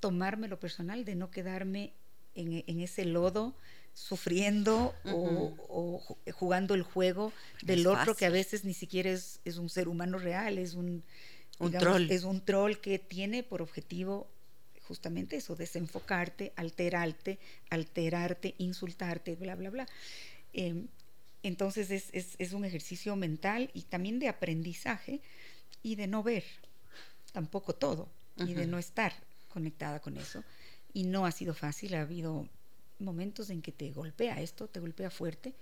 C: tomarme lo personal, de no quedarme en, ese lodo sufriendo o, jugando el juego del otro que a veces ni siquiera es, un ser humano real, es un,
A: troll.
C: Es un troll que tiene por objetivo justamente eso, desenfocarte, alterarte, alterarte, insultarte, bla, bla, bla. Em, entonces es, un ejercicio mental y también de aprendizaje y de no ver tampoco todo y de no estar conectada con eso. Y no ha sido fácil, ha habido momentos en que te golpea esto, te golpea fuerte,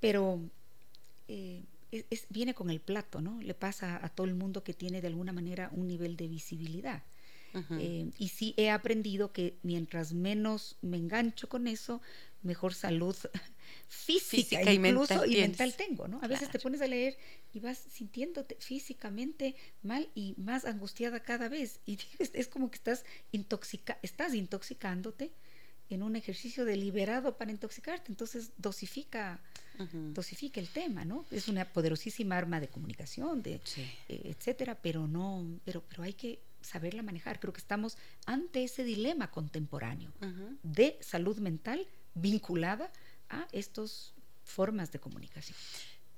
C: pero eh, es, viene con el plato, ¿no? Le pasa a todo el mundo que tiene de alguna manera un nivel de visibilidad. Eh, y sí he aprendido que mientras menos me engancho con eso, mejor salud física, y, mental, y mental tengo, ¿no? A veces te pones a leer y vas sintiéndote físicamente mal y más angustiada cada vez. Y es como que estás, intoxica estás intoxicándote en un ejercicio deliberado para intoxicarte. Entonces dosifica, dosifica el tema, ¿no? Es una poderosísima arma de comunicación, de, eh, etcétera, pero no, pero, pero hay que saberla manejar. Creo que estamos ante ese dilema contemporáneo de salud mental vinculada a estas formas de comunicación.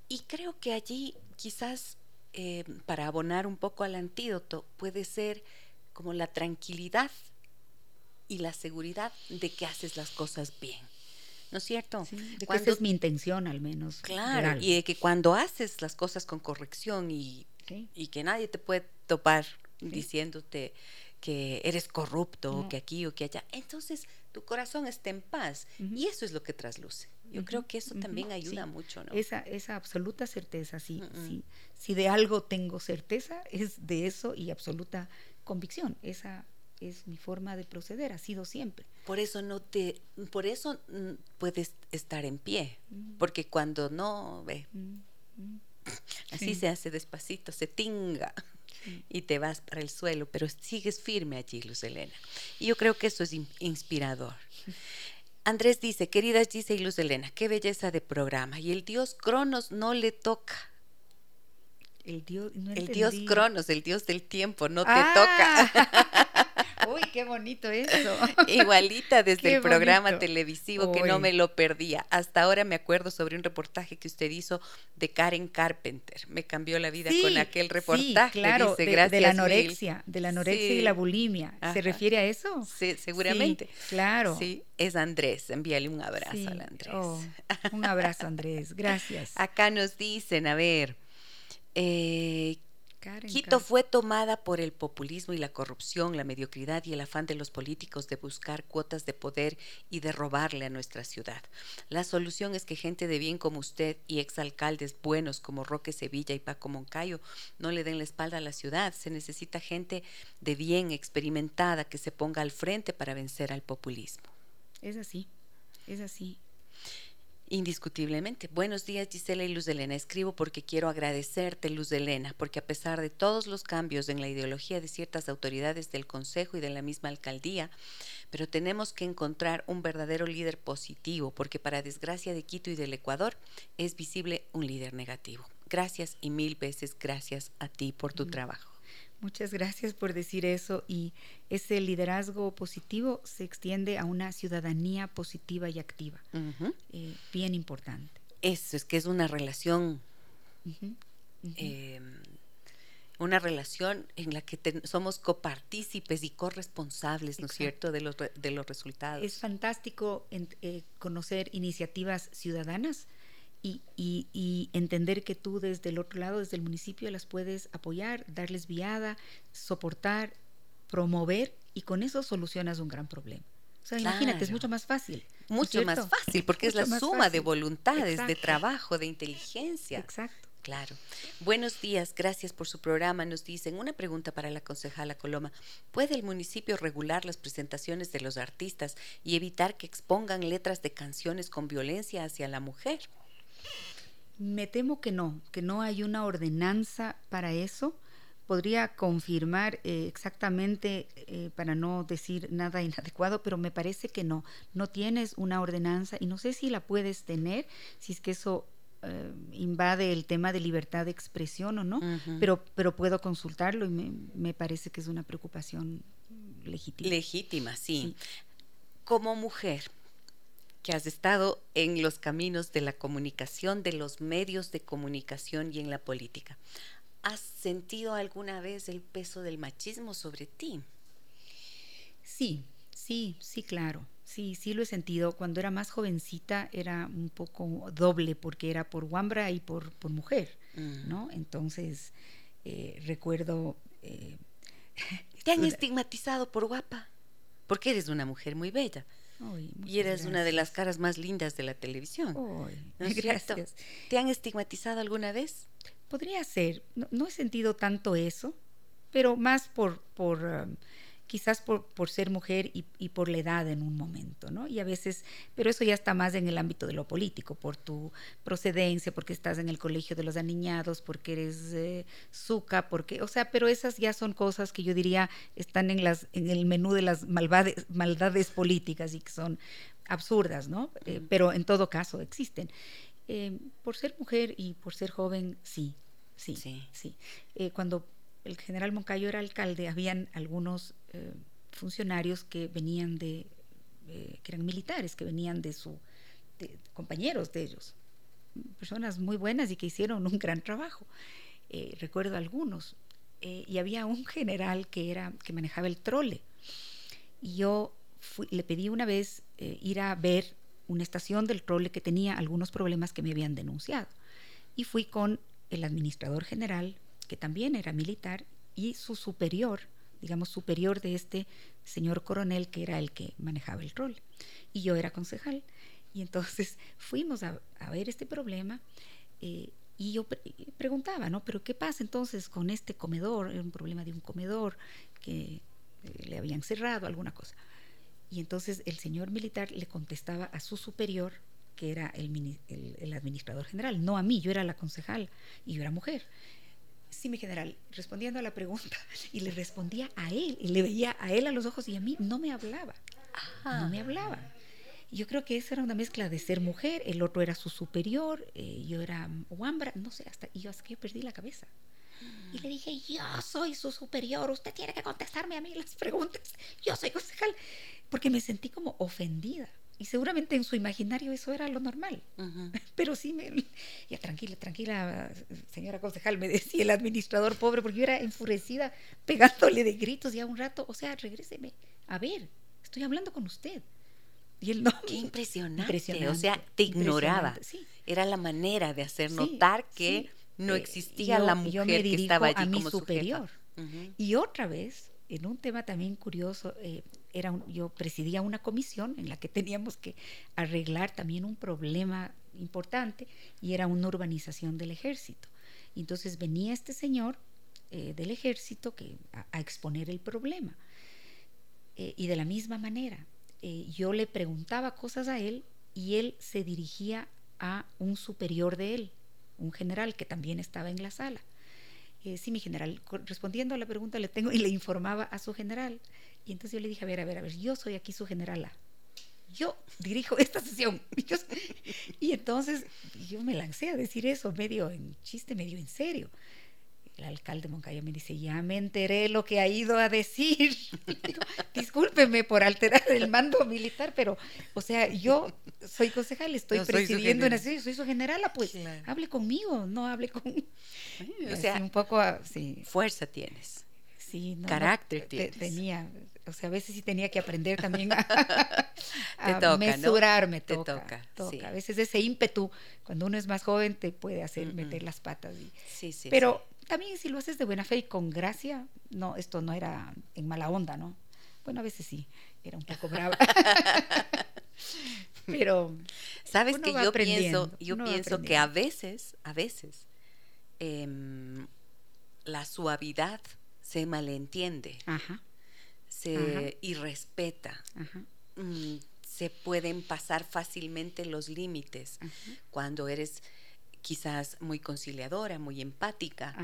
A: Y creo que allí quizás eh, para abonar un poco al antídoto puede ser como la tranquilidad y la seguridad de que haces las cosas bien. ¿No es cierto?
C: de que esa es mi intención al menos.
A: Claro, y de que cuando haces las cosas con corrección y, y que nadie te puede topar diciéndote que eres corrupto o que aquí o que allá, entonces tu corazón está en paz y eso es lo que trasluce. Yo creo que eso también ayuda mucho, ¿no?
C: Esa, esa absoluta certeza, sí, sí. Si de algo tengo certeza, es de eso y absoluta convicción. Esa es mi forma de proceder, ha sido siempre.
A: Por eso no te, por eso mm, puedes estar en pie, porque cuando no ve, así se hace despacito, se tinga y te vas para el suelo, pero sigues firme allí, Luz Elena. Y yo creo que eso es inspirador. Andrés dice, queridas Gise y Luz Elena, qué belleza de programa. Y el dios Cronos no le toca.
C: El dios,
A: el dios Cronos, el dios del tiempo, no te ah. toca.
C: Uy, qué bonito eso.
A: Igualita desde el programa televisivo que no me lo perdía. Hasta ahora me acuerdo sobre un reportaje que usted hizo de Karen Carpenter. Me cambió la vida con aquel reportaje.
C: Sí, claro, de, la anorexia, de la anorexia y la bulimia. ¿Se refiere a eso?
A: Sí, seguramente.
C: claro.
A: Sí, es Andrés. Envíale un abrazo al Andrés.
C: Oh, un abrazo, Andrés. Gracias.
A: Acá nos dicen, a ver, eh, Quito fue tomada por el populismo y la corrupción, la mediocridad y el afán de los políticos de buscar cuotas de poder y de robarle a nuestra ciudad. La solución es que gente de bien como usted y exalcaldes buenos como Roque Sevilla y Paco Moncayo no le den la espalda a la ciudad. Se necesita gente de bien, experimentada, que se ponga al frente para vencer al populismo.
C: Es así, es así.
A: Indiscutiblemente. Buenos días Gisela y Luz de Elena. Escribo porque quiero agradecerte Luz de Elena, porque a pesar de todos los cambios en la ideología de ciertas autoridades del Consejo y de la misma alcaldía, pero tenemos que encontrar un verdadero líder positivo, porque para desgracia de Quito y del Ecuador es visible un líder negativo. Gracias y mil veces gracias a ti por tu trabajo.
C: Muchas gracias por decir eso y ese liderazgo positivo se extiende a una ciudadanía positiva y activa. Eh, bien importante.
A: Eso es que es una relación, em, una relación en la que somos copartícipes y corresponsables, ¿no es cierto?, de los, de los resultados.
C: Es fantástico eh, conocer iniciativas ciudadanas y, entender que tú desde el otro lado, desde el municipio, las puedes apoyar, darles viada, soportar, promover y con eso solucionas un gran problema. O sea, imagínate, es mucho más fácil.
A: Mucho más fácil, porque es la suma de voluntades, de trabajo, de inteligencia.
C: Exacto.
A: Claro. Buenos días, gracias por su programa. Nos dicen una pregunta para la concejala Coloma. ¿Puede el municipio regular las presentaciones de los artistas y evitar que expongan letras de canciones con violencia hacia la mujer?
C: Me temo que no, que no hay una ordenanza para eso. Podría confirmar eh, exactamente eh, para no decir nada inadecuado, pero me parece que no. No tienes una ordenanza y no sé si la puedes tener, si es que eso eh, invade el tema de libertad de expresión o no, pero, pero puedo consultarlo y me, parece que es una preocupación legítima.
A: Legítima, sí. Como mujer, que has estado en los caminos de la comunicación, de los medios de comunicación y en la política. ¿Has sentido alguna vez el peso del machismo sobre ti?
C: Sí, sí, sí, claro. Sí, sí lo he sentido. Cuando era más jovencita era un poco doble porque era por Wambra y por, por mujer, mm. ¿no? Entonces, eh, recuerdo... Eh,
A: ¿Te han estigmatizado por guapa? Porque eres una mujer muy bella y eres una de las caras más lindas de la televisión.
C: gracias.
A: ¿Te han estigmatizado alguna vez?
C: Podría ser. No, he sentido tanto eso, pero más por, por um, quizás por, por ser mujer y, y, por la edad en un momento, ¿no? Y a veces, pero eso ya está más en el ámbito de lo político, por tu procedencia, porque estás en el colegio de los aniñados, porque eres eh, suca, porque, o sea, pero esas ya son cosas que yo diría están en, las, en el menú de las malvades, maldades políticas y que son absurdas, ¿no? Eh, pero en todo caso existen. Eh, por ser mujer y por ser joven, sí, sí, sí. sí. cuando el general Moncayo era alcalde, habían algunos eh, funcionarios que venían de, eh, que eran militares, que venían de su, compañeros de ellos, personas muy buenas y que hicieron un gran trabajo. Eh, recuerdo algunos. y había un general que, era, que manejaba el trole. Y yo le pedí una vez ir a ver una estación del trole que tenía algunos problemas que me habían denunciado. Y fui con el administrador general, que también era militar, y su superior, digamos, superior de este señor coronel que era el que manejaba el rol. Y yo era concejal. Y entonces fuimos a, ver este problema eh, y yo preguntaba, ¿no? Pero ¿qué pasa entonces con este comedor? Era un problema de un comedor que eh, le habían cerrado, alguna cosa. Y entonces el señor militar le contestaba a su superior, que era el, el administrador general, no a mí, yo era la concejal y yo era mujer. Sí, mi general, respondiendo a la pregunta, y le respondía a él, y le veía a él a los ojos y a mí no me hablaba, no me hablaba. Yo creo que esa era una mezcla de ser mujer, el otro era su superior, eh, yo era Wambra, no sé, hasta y yo, hasta que yo perdí la cabeza. Y le dije, yo soy su superior, usted tiene que contestarme a mí las preguntas. Yo soy concejal. Porque me sentí como ofendida. Y seguramente en su imaginario eso era lo normal. Pero sí me... Ya, tranquila, tranquila, señora concejal, me decía el administrador pobre, porque yo era enfurecida, pegándole de gritos ya un rato. O sea, regréseme. A ver, estoy hablando con usted.
A: Y él no. Qué impresionante. O sea, te ignoraba. Era la manera de hacer notar que no eh, existía la mujer que estaba allí a mi superior.
C: Y otra vez, en un tema también curioso, eh, era yo presidía una comisión en la que teníamos que arreglar también un problema importante y era una urbanización del ejército. Entonces venía este señor eh, del ejército que, a, exponer el problema. Eh, y de la misma manera, eh, yo le preguntaba cosas a él y él se dirigía a un superior de él, un general que también estaba en la sala. Sí, mi general, respondiendo a la pregunta le tengo y le informaba a su general. Y entonces yo le dije, a ver, a ver, a ver, yo soy aquí su generala. Yo dirijo esta sesión. Y entonces yo me lancé a decir eso, medio en chiste, medio en serio. El alcalde Moncayo me dice, ya me enteré lo que ha ido a decir. Discúlpeme por alterar el mando militar, pero, o sea, yo soy concejal, estoy presidiendo una soy su generala, pues hable conmigo, no hable con...
A: o sea, un poco, sí. Fuerza tienes.
C: Sí,
A: Carácter tienes.
C: Tenía, o sea, a veces sí tenía que aprender también a, a mesurarme. Te toca. toca. A veces ese ímpetu, cuando uno es más joven, te puede hacer meter las patas. sí, sí. Pero también si lo haces de buena fe y con gracia, no, esto no era en mala onda, ¿no? Bueno, a veces sí, era un poco brava. Pero
A: sabes que yo pienso, yo pienso que a veces, a veces em, la suavidad se malentiende. Ajá se irrespeta. Mm, se pueden pasar fácilmente los límites cuando eres quizás muy conciliadora, muy empática.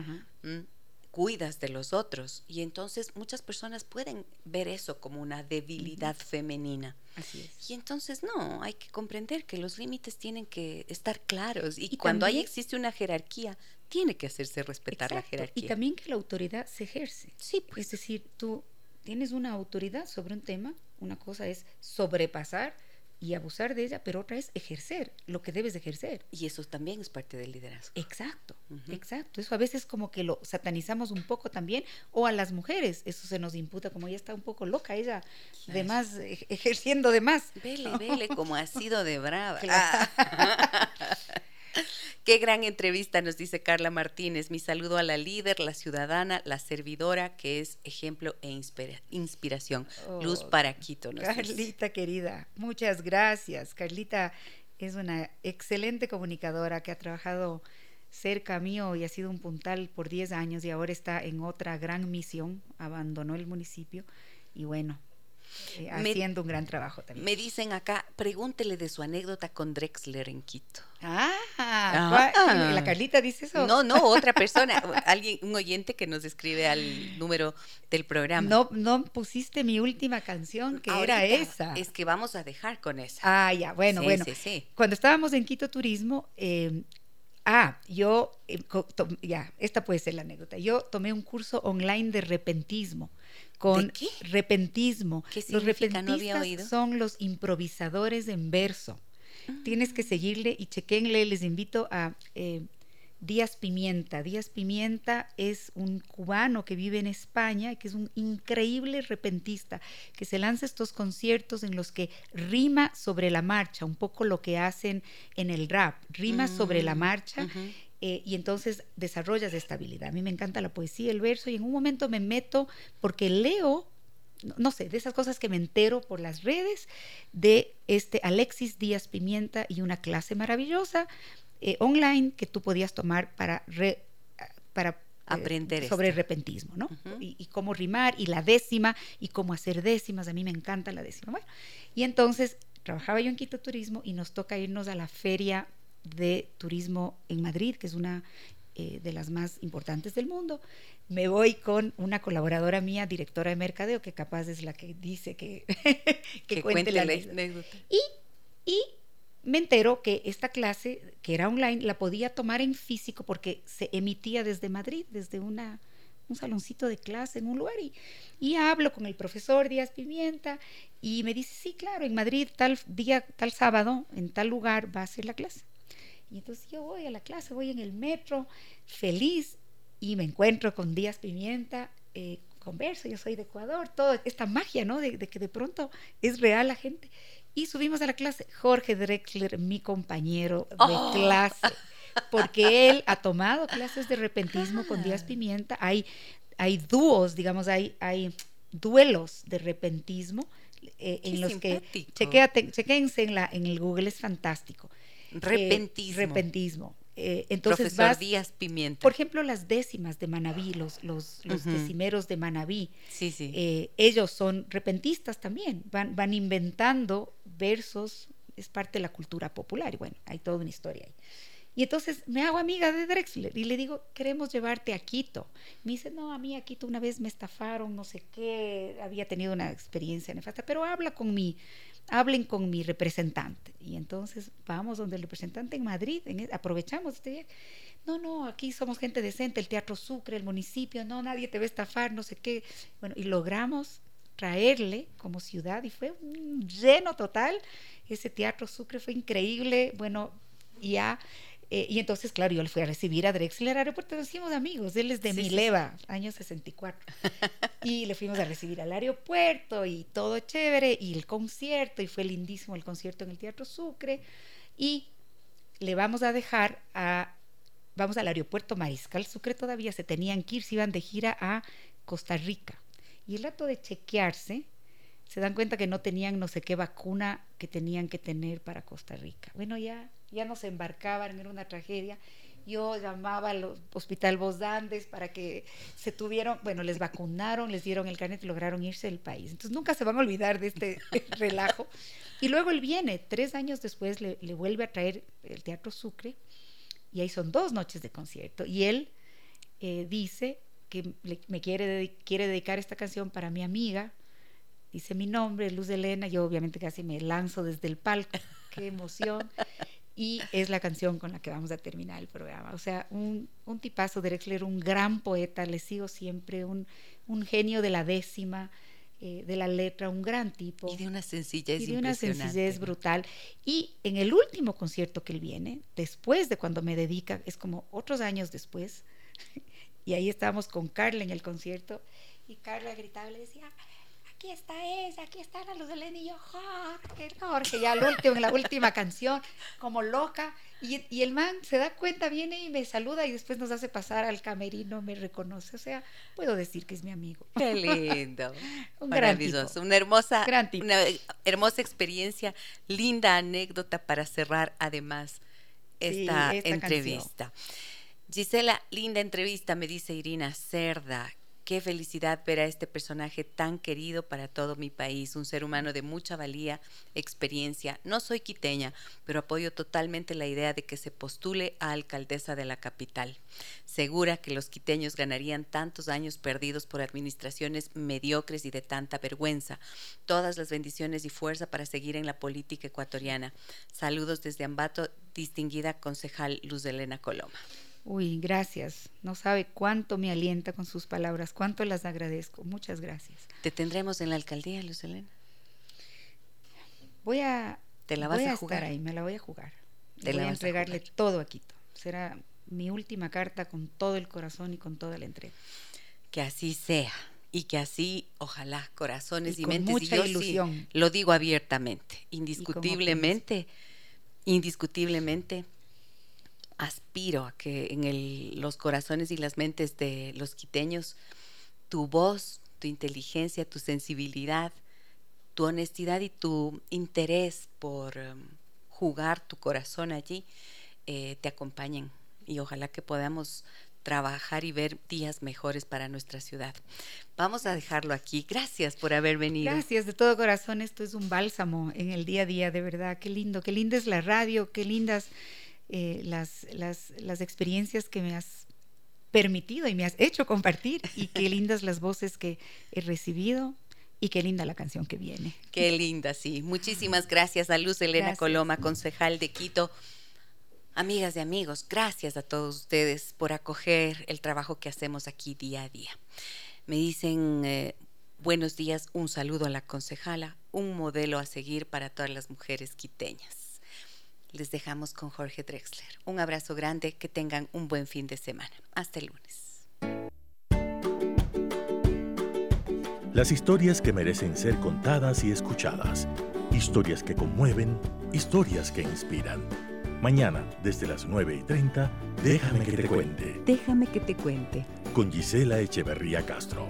A: cuidas de los otros y entonces muchas personas pueden ver eso como una debilidad femenina.
C: Así es.
A: Y entonces no, hay que comprender que los límites tienen que estar claros y, cuando ahí existe una jerarquía, tiene que hacerse respetar la jerarquía.
C: Y también que la autoridad se ejerce.
A: Sí, pues.
C: Es decir, tú tienes una autoridad sobre un tema, una cosa es sobrepasar y abusar de ella, pero otra es ejercer lo que debes de ejercer.
A: Y eso también es parte del liderazgo.
C: Exacto, exacto. Eso a veces como que lo satanizamos un poco también, o a las mujeres, eso se nos imputa como ella está un poco loca, ella de más, ejerciendo de más.
A: Vele, vele, como ha sido de brava. Qué gran entrevista nos dice Carla Martínez. Mi saludo a la líder, la ciudadana, la servidora, que es ejemplo e inspiración. Luz oh, para Quito.
C: Carlita querida, muchas gracias. Carlita es una excelente comunicadora que ha trabajado cerca mío y ha sido un puntal por 10 años y ahora está en otra gran misión. Abandonó el municipio y bueno, eh, haciendo un gran trabajo también.
A: Me dicen acá, pregúntele de su anécdota con Drexler en Quito.
C: Ah, ah. ¿la Carlita dice eso?
A: No, no, otra persona, alguien, un oyente que nos escribe al número del programa.
C: No, no pusiste mi última canción, que era esa.
A: Es que vamos a dejar con esa.
C: Ah, ya, bueno, bueno. Cuando estábamos en Quito Turismo, eh, Ah, yo, eh, ya, esta puede ser la anécdota. Yo tomé un curso online de repentismo con repentismo. los repentistas son los improvisadores en verso. Tienes que ah. seguirle y chequenle. Les invito a eh, Díaz Pimienta. Díaz Pimienta es un cubano que vive en España, que es un increíble repentista, que se lanza estos conciertos en los que rima sobre la marcha, un poco lo que hacen en el rap, rima sobre la mm, marcha. Eh, y entonces desarrollas estabilidad. A mí me encanta la poesía, el verso, y en un momento me meto porque leo, no, sé, de esas cosas que me entero por las redes, de este Alexis Díaz Pimienta y una clase maravillosa eh, online que tú podías tomar para, para eh,
A: aprender
C: sobre el repentismo, ¿no? y, y, cómo rimar, y la décima, y cómo hacer décimas. A mí me encanta la décima. Bueno, y entonces trabajaba yo en Quito Turismo y nos toca irnos a la feria de turismo en Madrid, que es una eh, de las más importantes del mundo. Me voy con una colaboradora mía, directora de mercadeo, que capaz es la que dice que, que, cuente, la anécdota. Y, y me entero que esta clase, que era online, la podía tomar en físico porque se emitía desde Madrid, desde una, un saloncito de clase en un lugar. Y, y hablo con el profesor Díaz Pimienta y me dice, sí, claro, en Madrid tal día, tal sábado, en tal lugar va a ser la clase. Y entonces yo voy a la clase, voy en el metro, feliz, y me encuentro con Díaz Pimienta, eh, converso, yo soy de Ecuador, toda esta magia, ¿no? De, que de pronto es real la gente. Y subimos a la clase, Jorge Drexler, mi compañero de oh. clase, porque él ha tomado clases de repentismo con Díaz Pimienta, hay, hay dúos, digamos, hay, hay duelos de repentismo eh, en los que, chequéense en, la, en el Google, es fantástico.
A: Eh, repentismo.
C: repentismo. Eh, entonces
A: Profesor Díaz Pimienta.
C: Por ejemplo, las décimas de Manabí, los, los, decimeros de Manabí,
A: sí, sí.
C: Eh, ellos son repentistas también, van, van inventando versos, es parte de la cultura popular, y bueno, hay toda una historia ahí. Y entonces me hago amiga de Drexler y le digo, queremos llevarte a Quito. Me dice, no, a mí a Quito una vez me estafaron, no sé qué, había tenido una experiencia nefasta, pero habla con mi, hablen con mi representante. Y entonces vamos donde el representante en Madrid, e, aprovechamos este. No, no, aquí somos gente decente, el Teatro Sucre, el municipio, no, nadie te va a estafar, no sé qué. Bueno, y logramos traerle como ciudad y fue un lleno total. Ese Teatro Sucre fue increíble. Bueno, ya eh, y entonces, claro, yo le fui a recibir a Drexler al aeropuerto, nos hicimos amigos, él es de Mileva, año 64. y le fuimos a recibir al aeropuerto y todo chévere, y el concierto, y fue lindísimo el concierto en el Teatro Sucre. Y le vamos a dejar a, vamos al aeropuerto Mariscal Sucre, todavía se tenían que ir, se iban de gira a Costa Rica. Y el rato de chequearse, se dan cuenta que no tenían no sé qué vacuna que tenían que tener para Costa Rica. Bueno, ya ya no se embarcaban, era una tragedia. Yo llamaba al Hospital Andes para que se tuvieron, bueno, les vacunaron, les dieron el carnet y lograron irse del país. Entonces nunca se van a olvidar de este relajo. Y luego él viene, tres años después le, vuelve a traer el Teatro Sucre y ahí son dos noches de concierto. Y él eh, dice que me quiere, quiere dedicar esta canción para mi amiga, dice mi nombre, Luz Elena, yo obviamente casi me lanzo desde el palco, qué emoción y es la canción con la que vamos a terminar el programa. O sea, un, un tipazo, Drexler, un gran poeta, le sigo siempre, un, un genio de la décima, eh, de la letra, un gran tipo.
A: Y de una sencillez
C: Y de una sencillez brutal. Y en el último concierto que él viene, después de cuando me dedica, es como otros años después, y ahí estábamos con Carla en el concierto, y Carla gritaba y le decía, aquí está esa, aquí está la luz de Leni y yo, Jorge, Jorge, ya último, la última canción, como loca, y, y, el man se da cuenta, viene y me saluda y después nos hace pasar al camerino, me reconoce, o sea, puedo decir que es mi amigo.
A: Qué lindo. Un Maravilloso, una hermosa, una hermosa experiencia, linda anécdota para cerrar además esta, entrevista. Gisela, linda entrevista, me dice Irina Cerda. Qué felicidad ver a este personaje tan querido para todo mi país, un ser humano de mucha valía, experiencia. No soy quiteña, pero apoyo totalmente la idea de que se postule a alcaldesa de la capital. Segura que los quiteños ganarían tantos años perdidos por administraciones mediocres y de tanta vergüenza. Todas las bendiciones y fuerza para seguir en la política ecuatoriana. Saludos desde Ambato, distinguida concejal Luz Elena Coloma.
C: Uy, gracias. No sabe cuánto me alienta con sus palabras, cuánto las agradezco. Muchas gracias.
A: ¿Te tendremos en la alcaldía, Luz Elena?
C: Voy a, ¿Te la vas a, jugar? estar ahí, me la voy a jugar. Te voy a entregarle todo a Quito. Será mi última carta con todo el corazón y con toda la entrega.
A: Que así sea y que así, ojalá, corazones y,
C: y
A: mentes.
C: Mucha ilusión.
A: lo digo abiertamente, indiscutiblemente, indiscutiblemente aspiro a que en los corazones y las mentes de los quiteños tu voz, tu inteligencia, tu sensibilidad, tu honestidad y tu interés por em, jugar tu corazón allí eh, te acompañen y ojalá que podamos trabajar y ver días mejores para nuestra ciudad. Vamos a dejarlo aquí. Gracias por haber venido.
C: Gracias de todo corazón. Esto es un bálsamo en el día a día, de verdad. Qué lindo, qué linda es la radio, qué lindas eh, las, las, las experiencias que me has permitido y me has hecho compartir y qué lindas las voces que he recibido. y qué linda la canción que viene.
A: Qué linda, sí. Muchísimas gracias a Luz Elena Coloma, concejal de Quito. Amigas y amigos, gracias a todos ustedes por acoger el trabajo que hacemos aquí día a día. Me dicen eh, buenos días, un saludo a la concejala, un modelo a seguir para todas las mujeres quiteñas. Les dejamos con Jorge Drexler. Un abrazo grande, que tengan un buen fin de semana. Hasta el lunes.
B: Las historias que merecen ser contadas y escuchadas. Historias que conmueven, historias que inspiran. Mañana, desde las 9 y 30, déjame que te cuente.
C: Déjame que te cuente.
B: Con Gisela Echeverría Castro.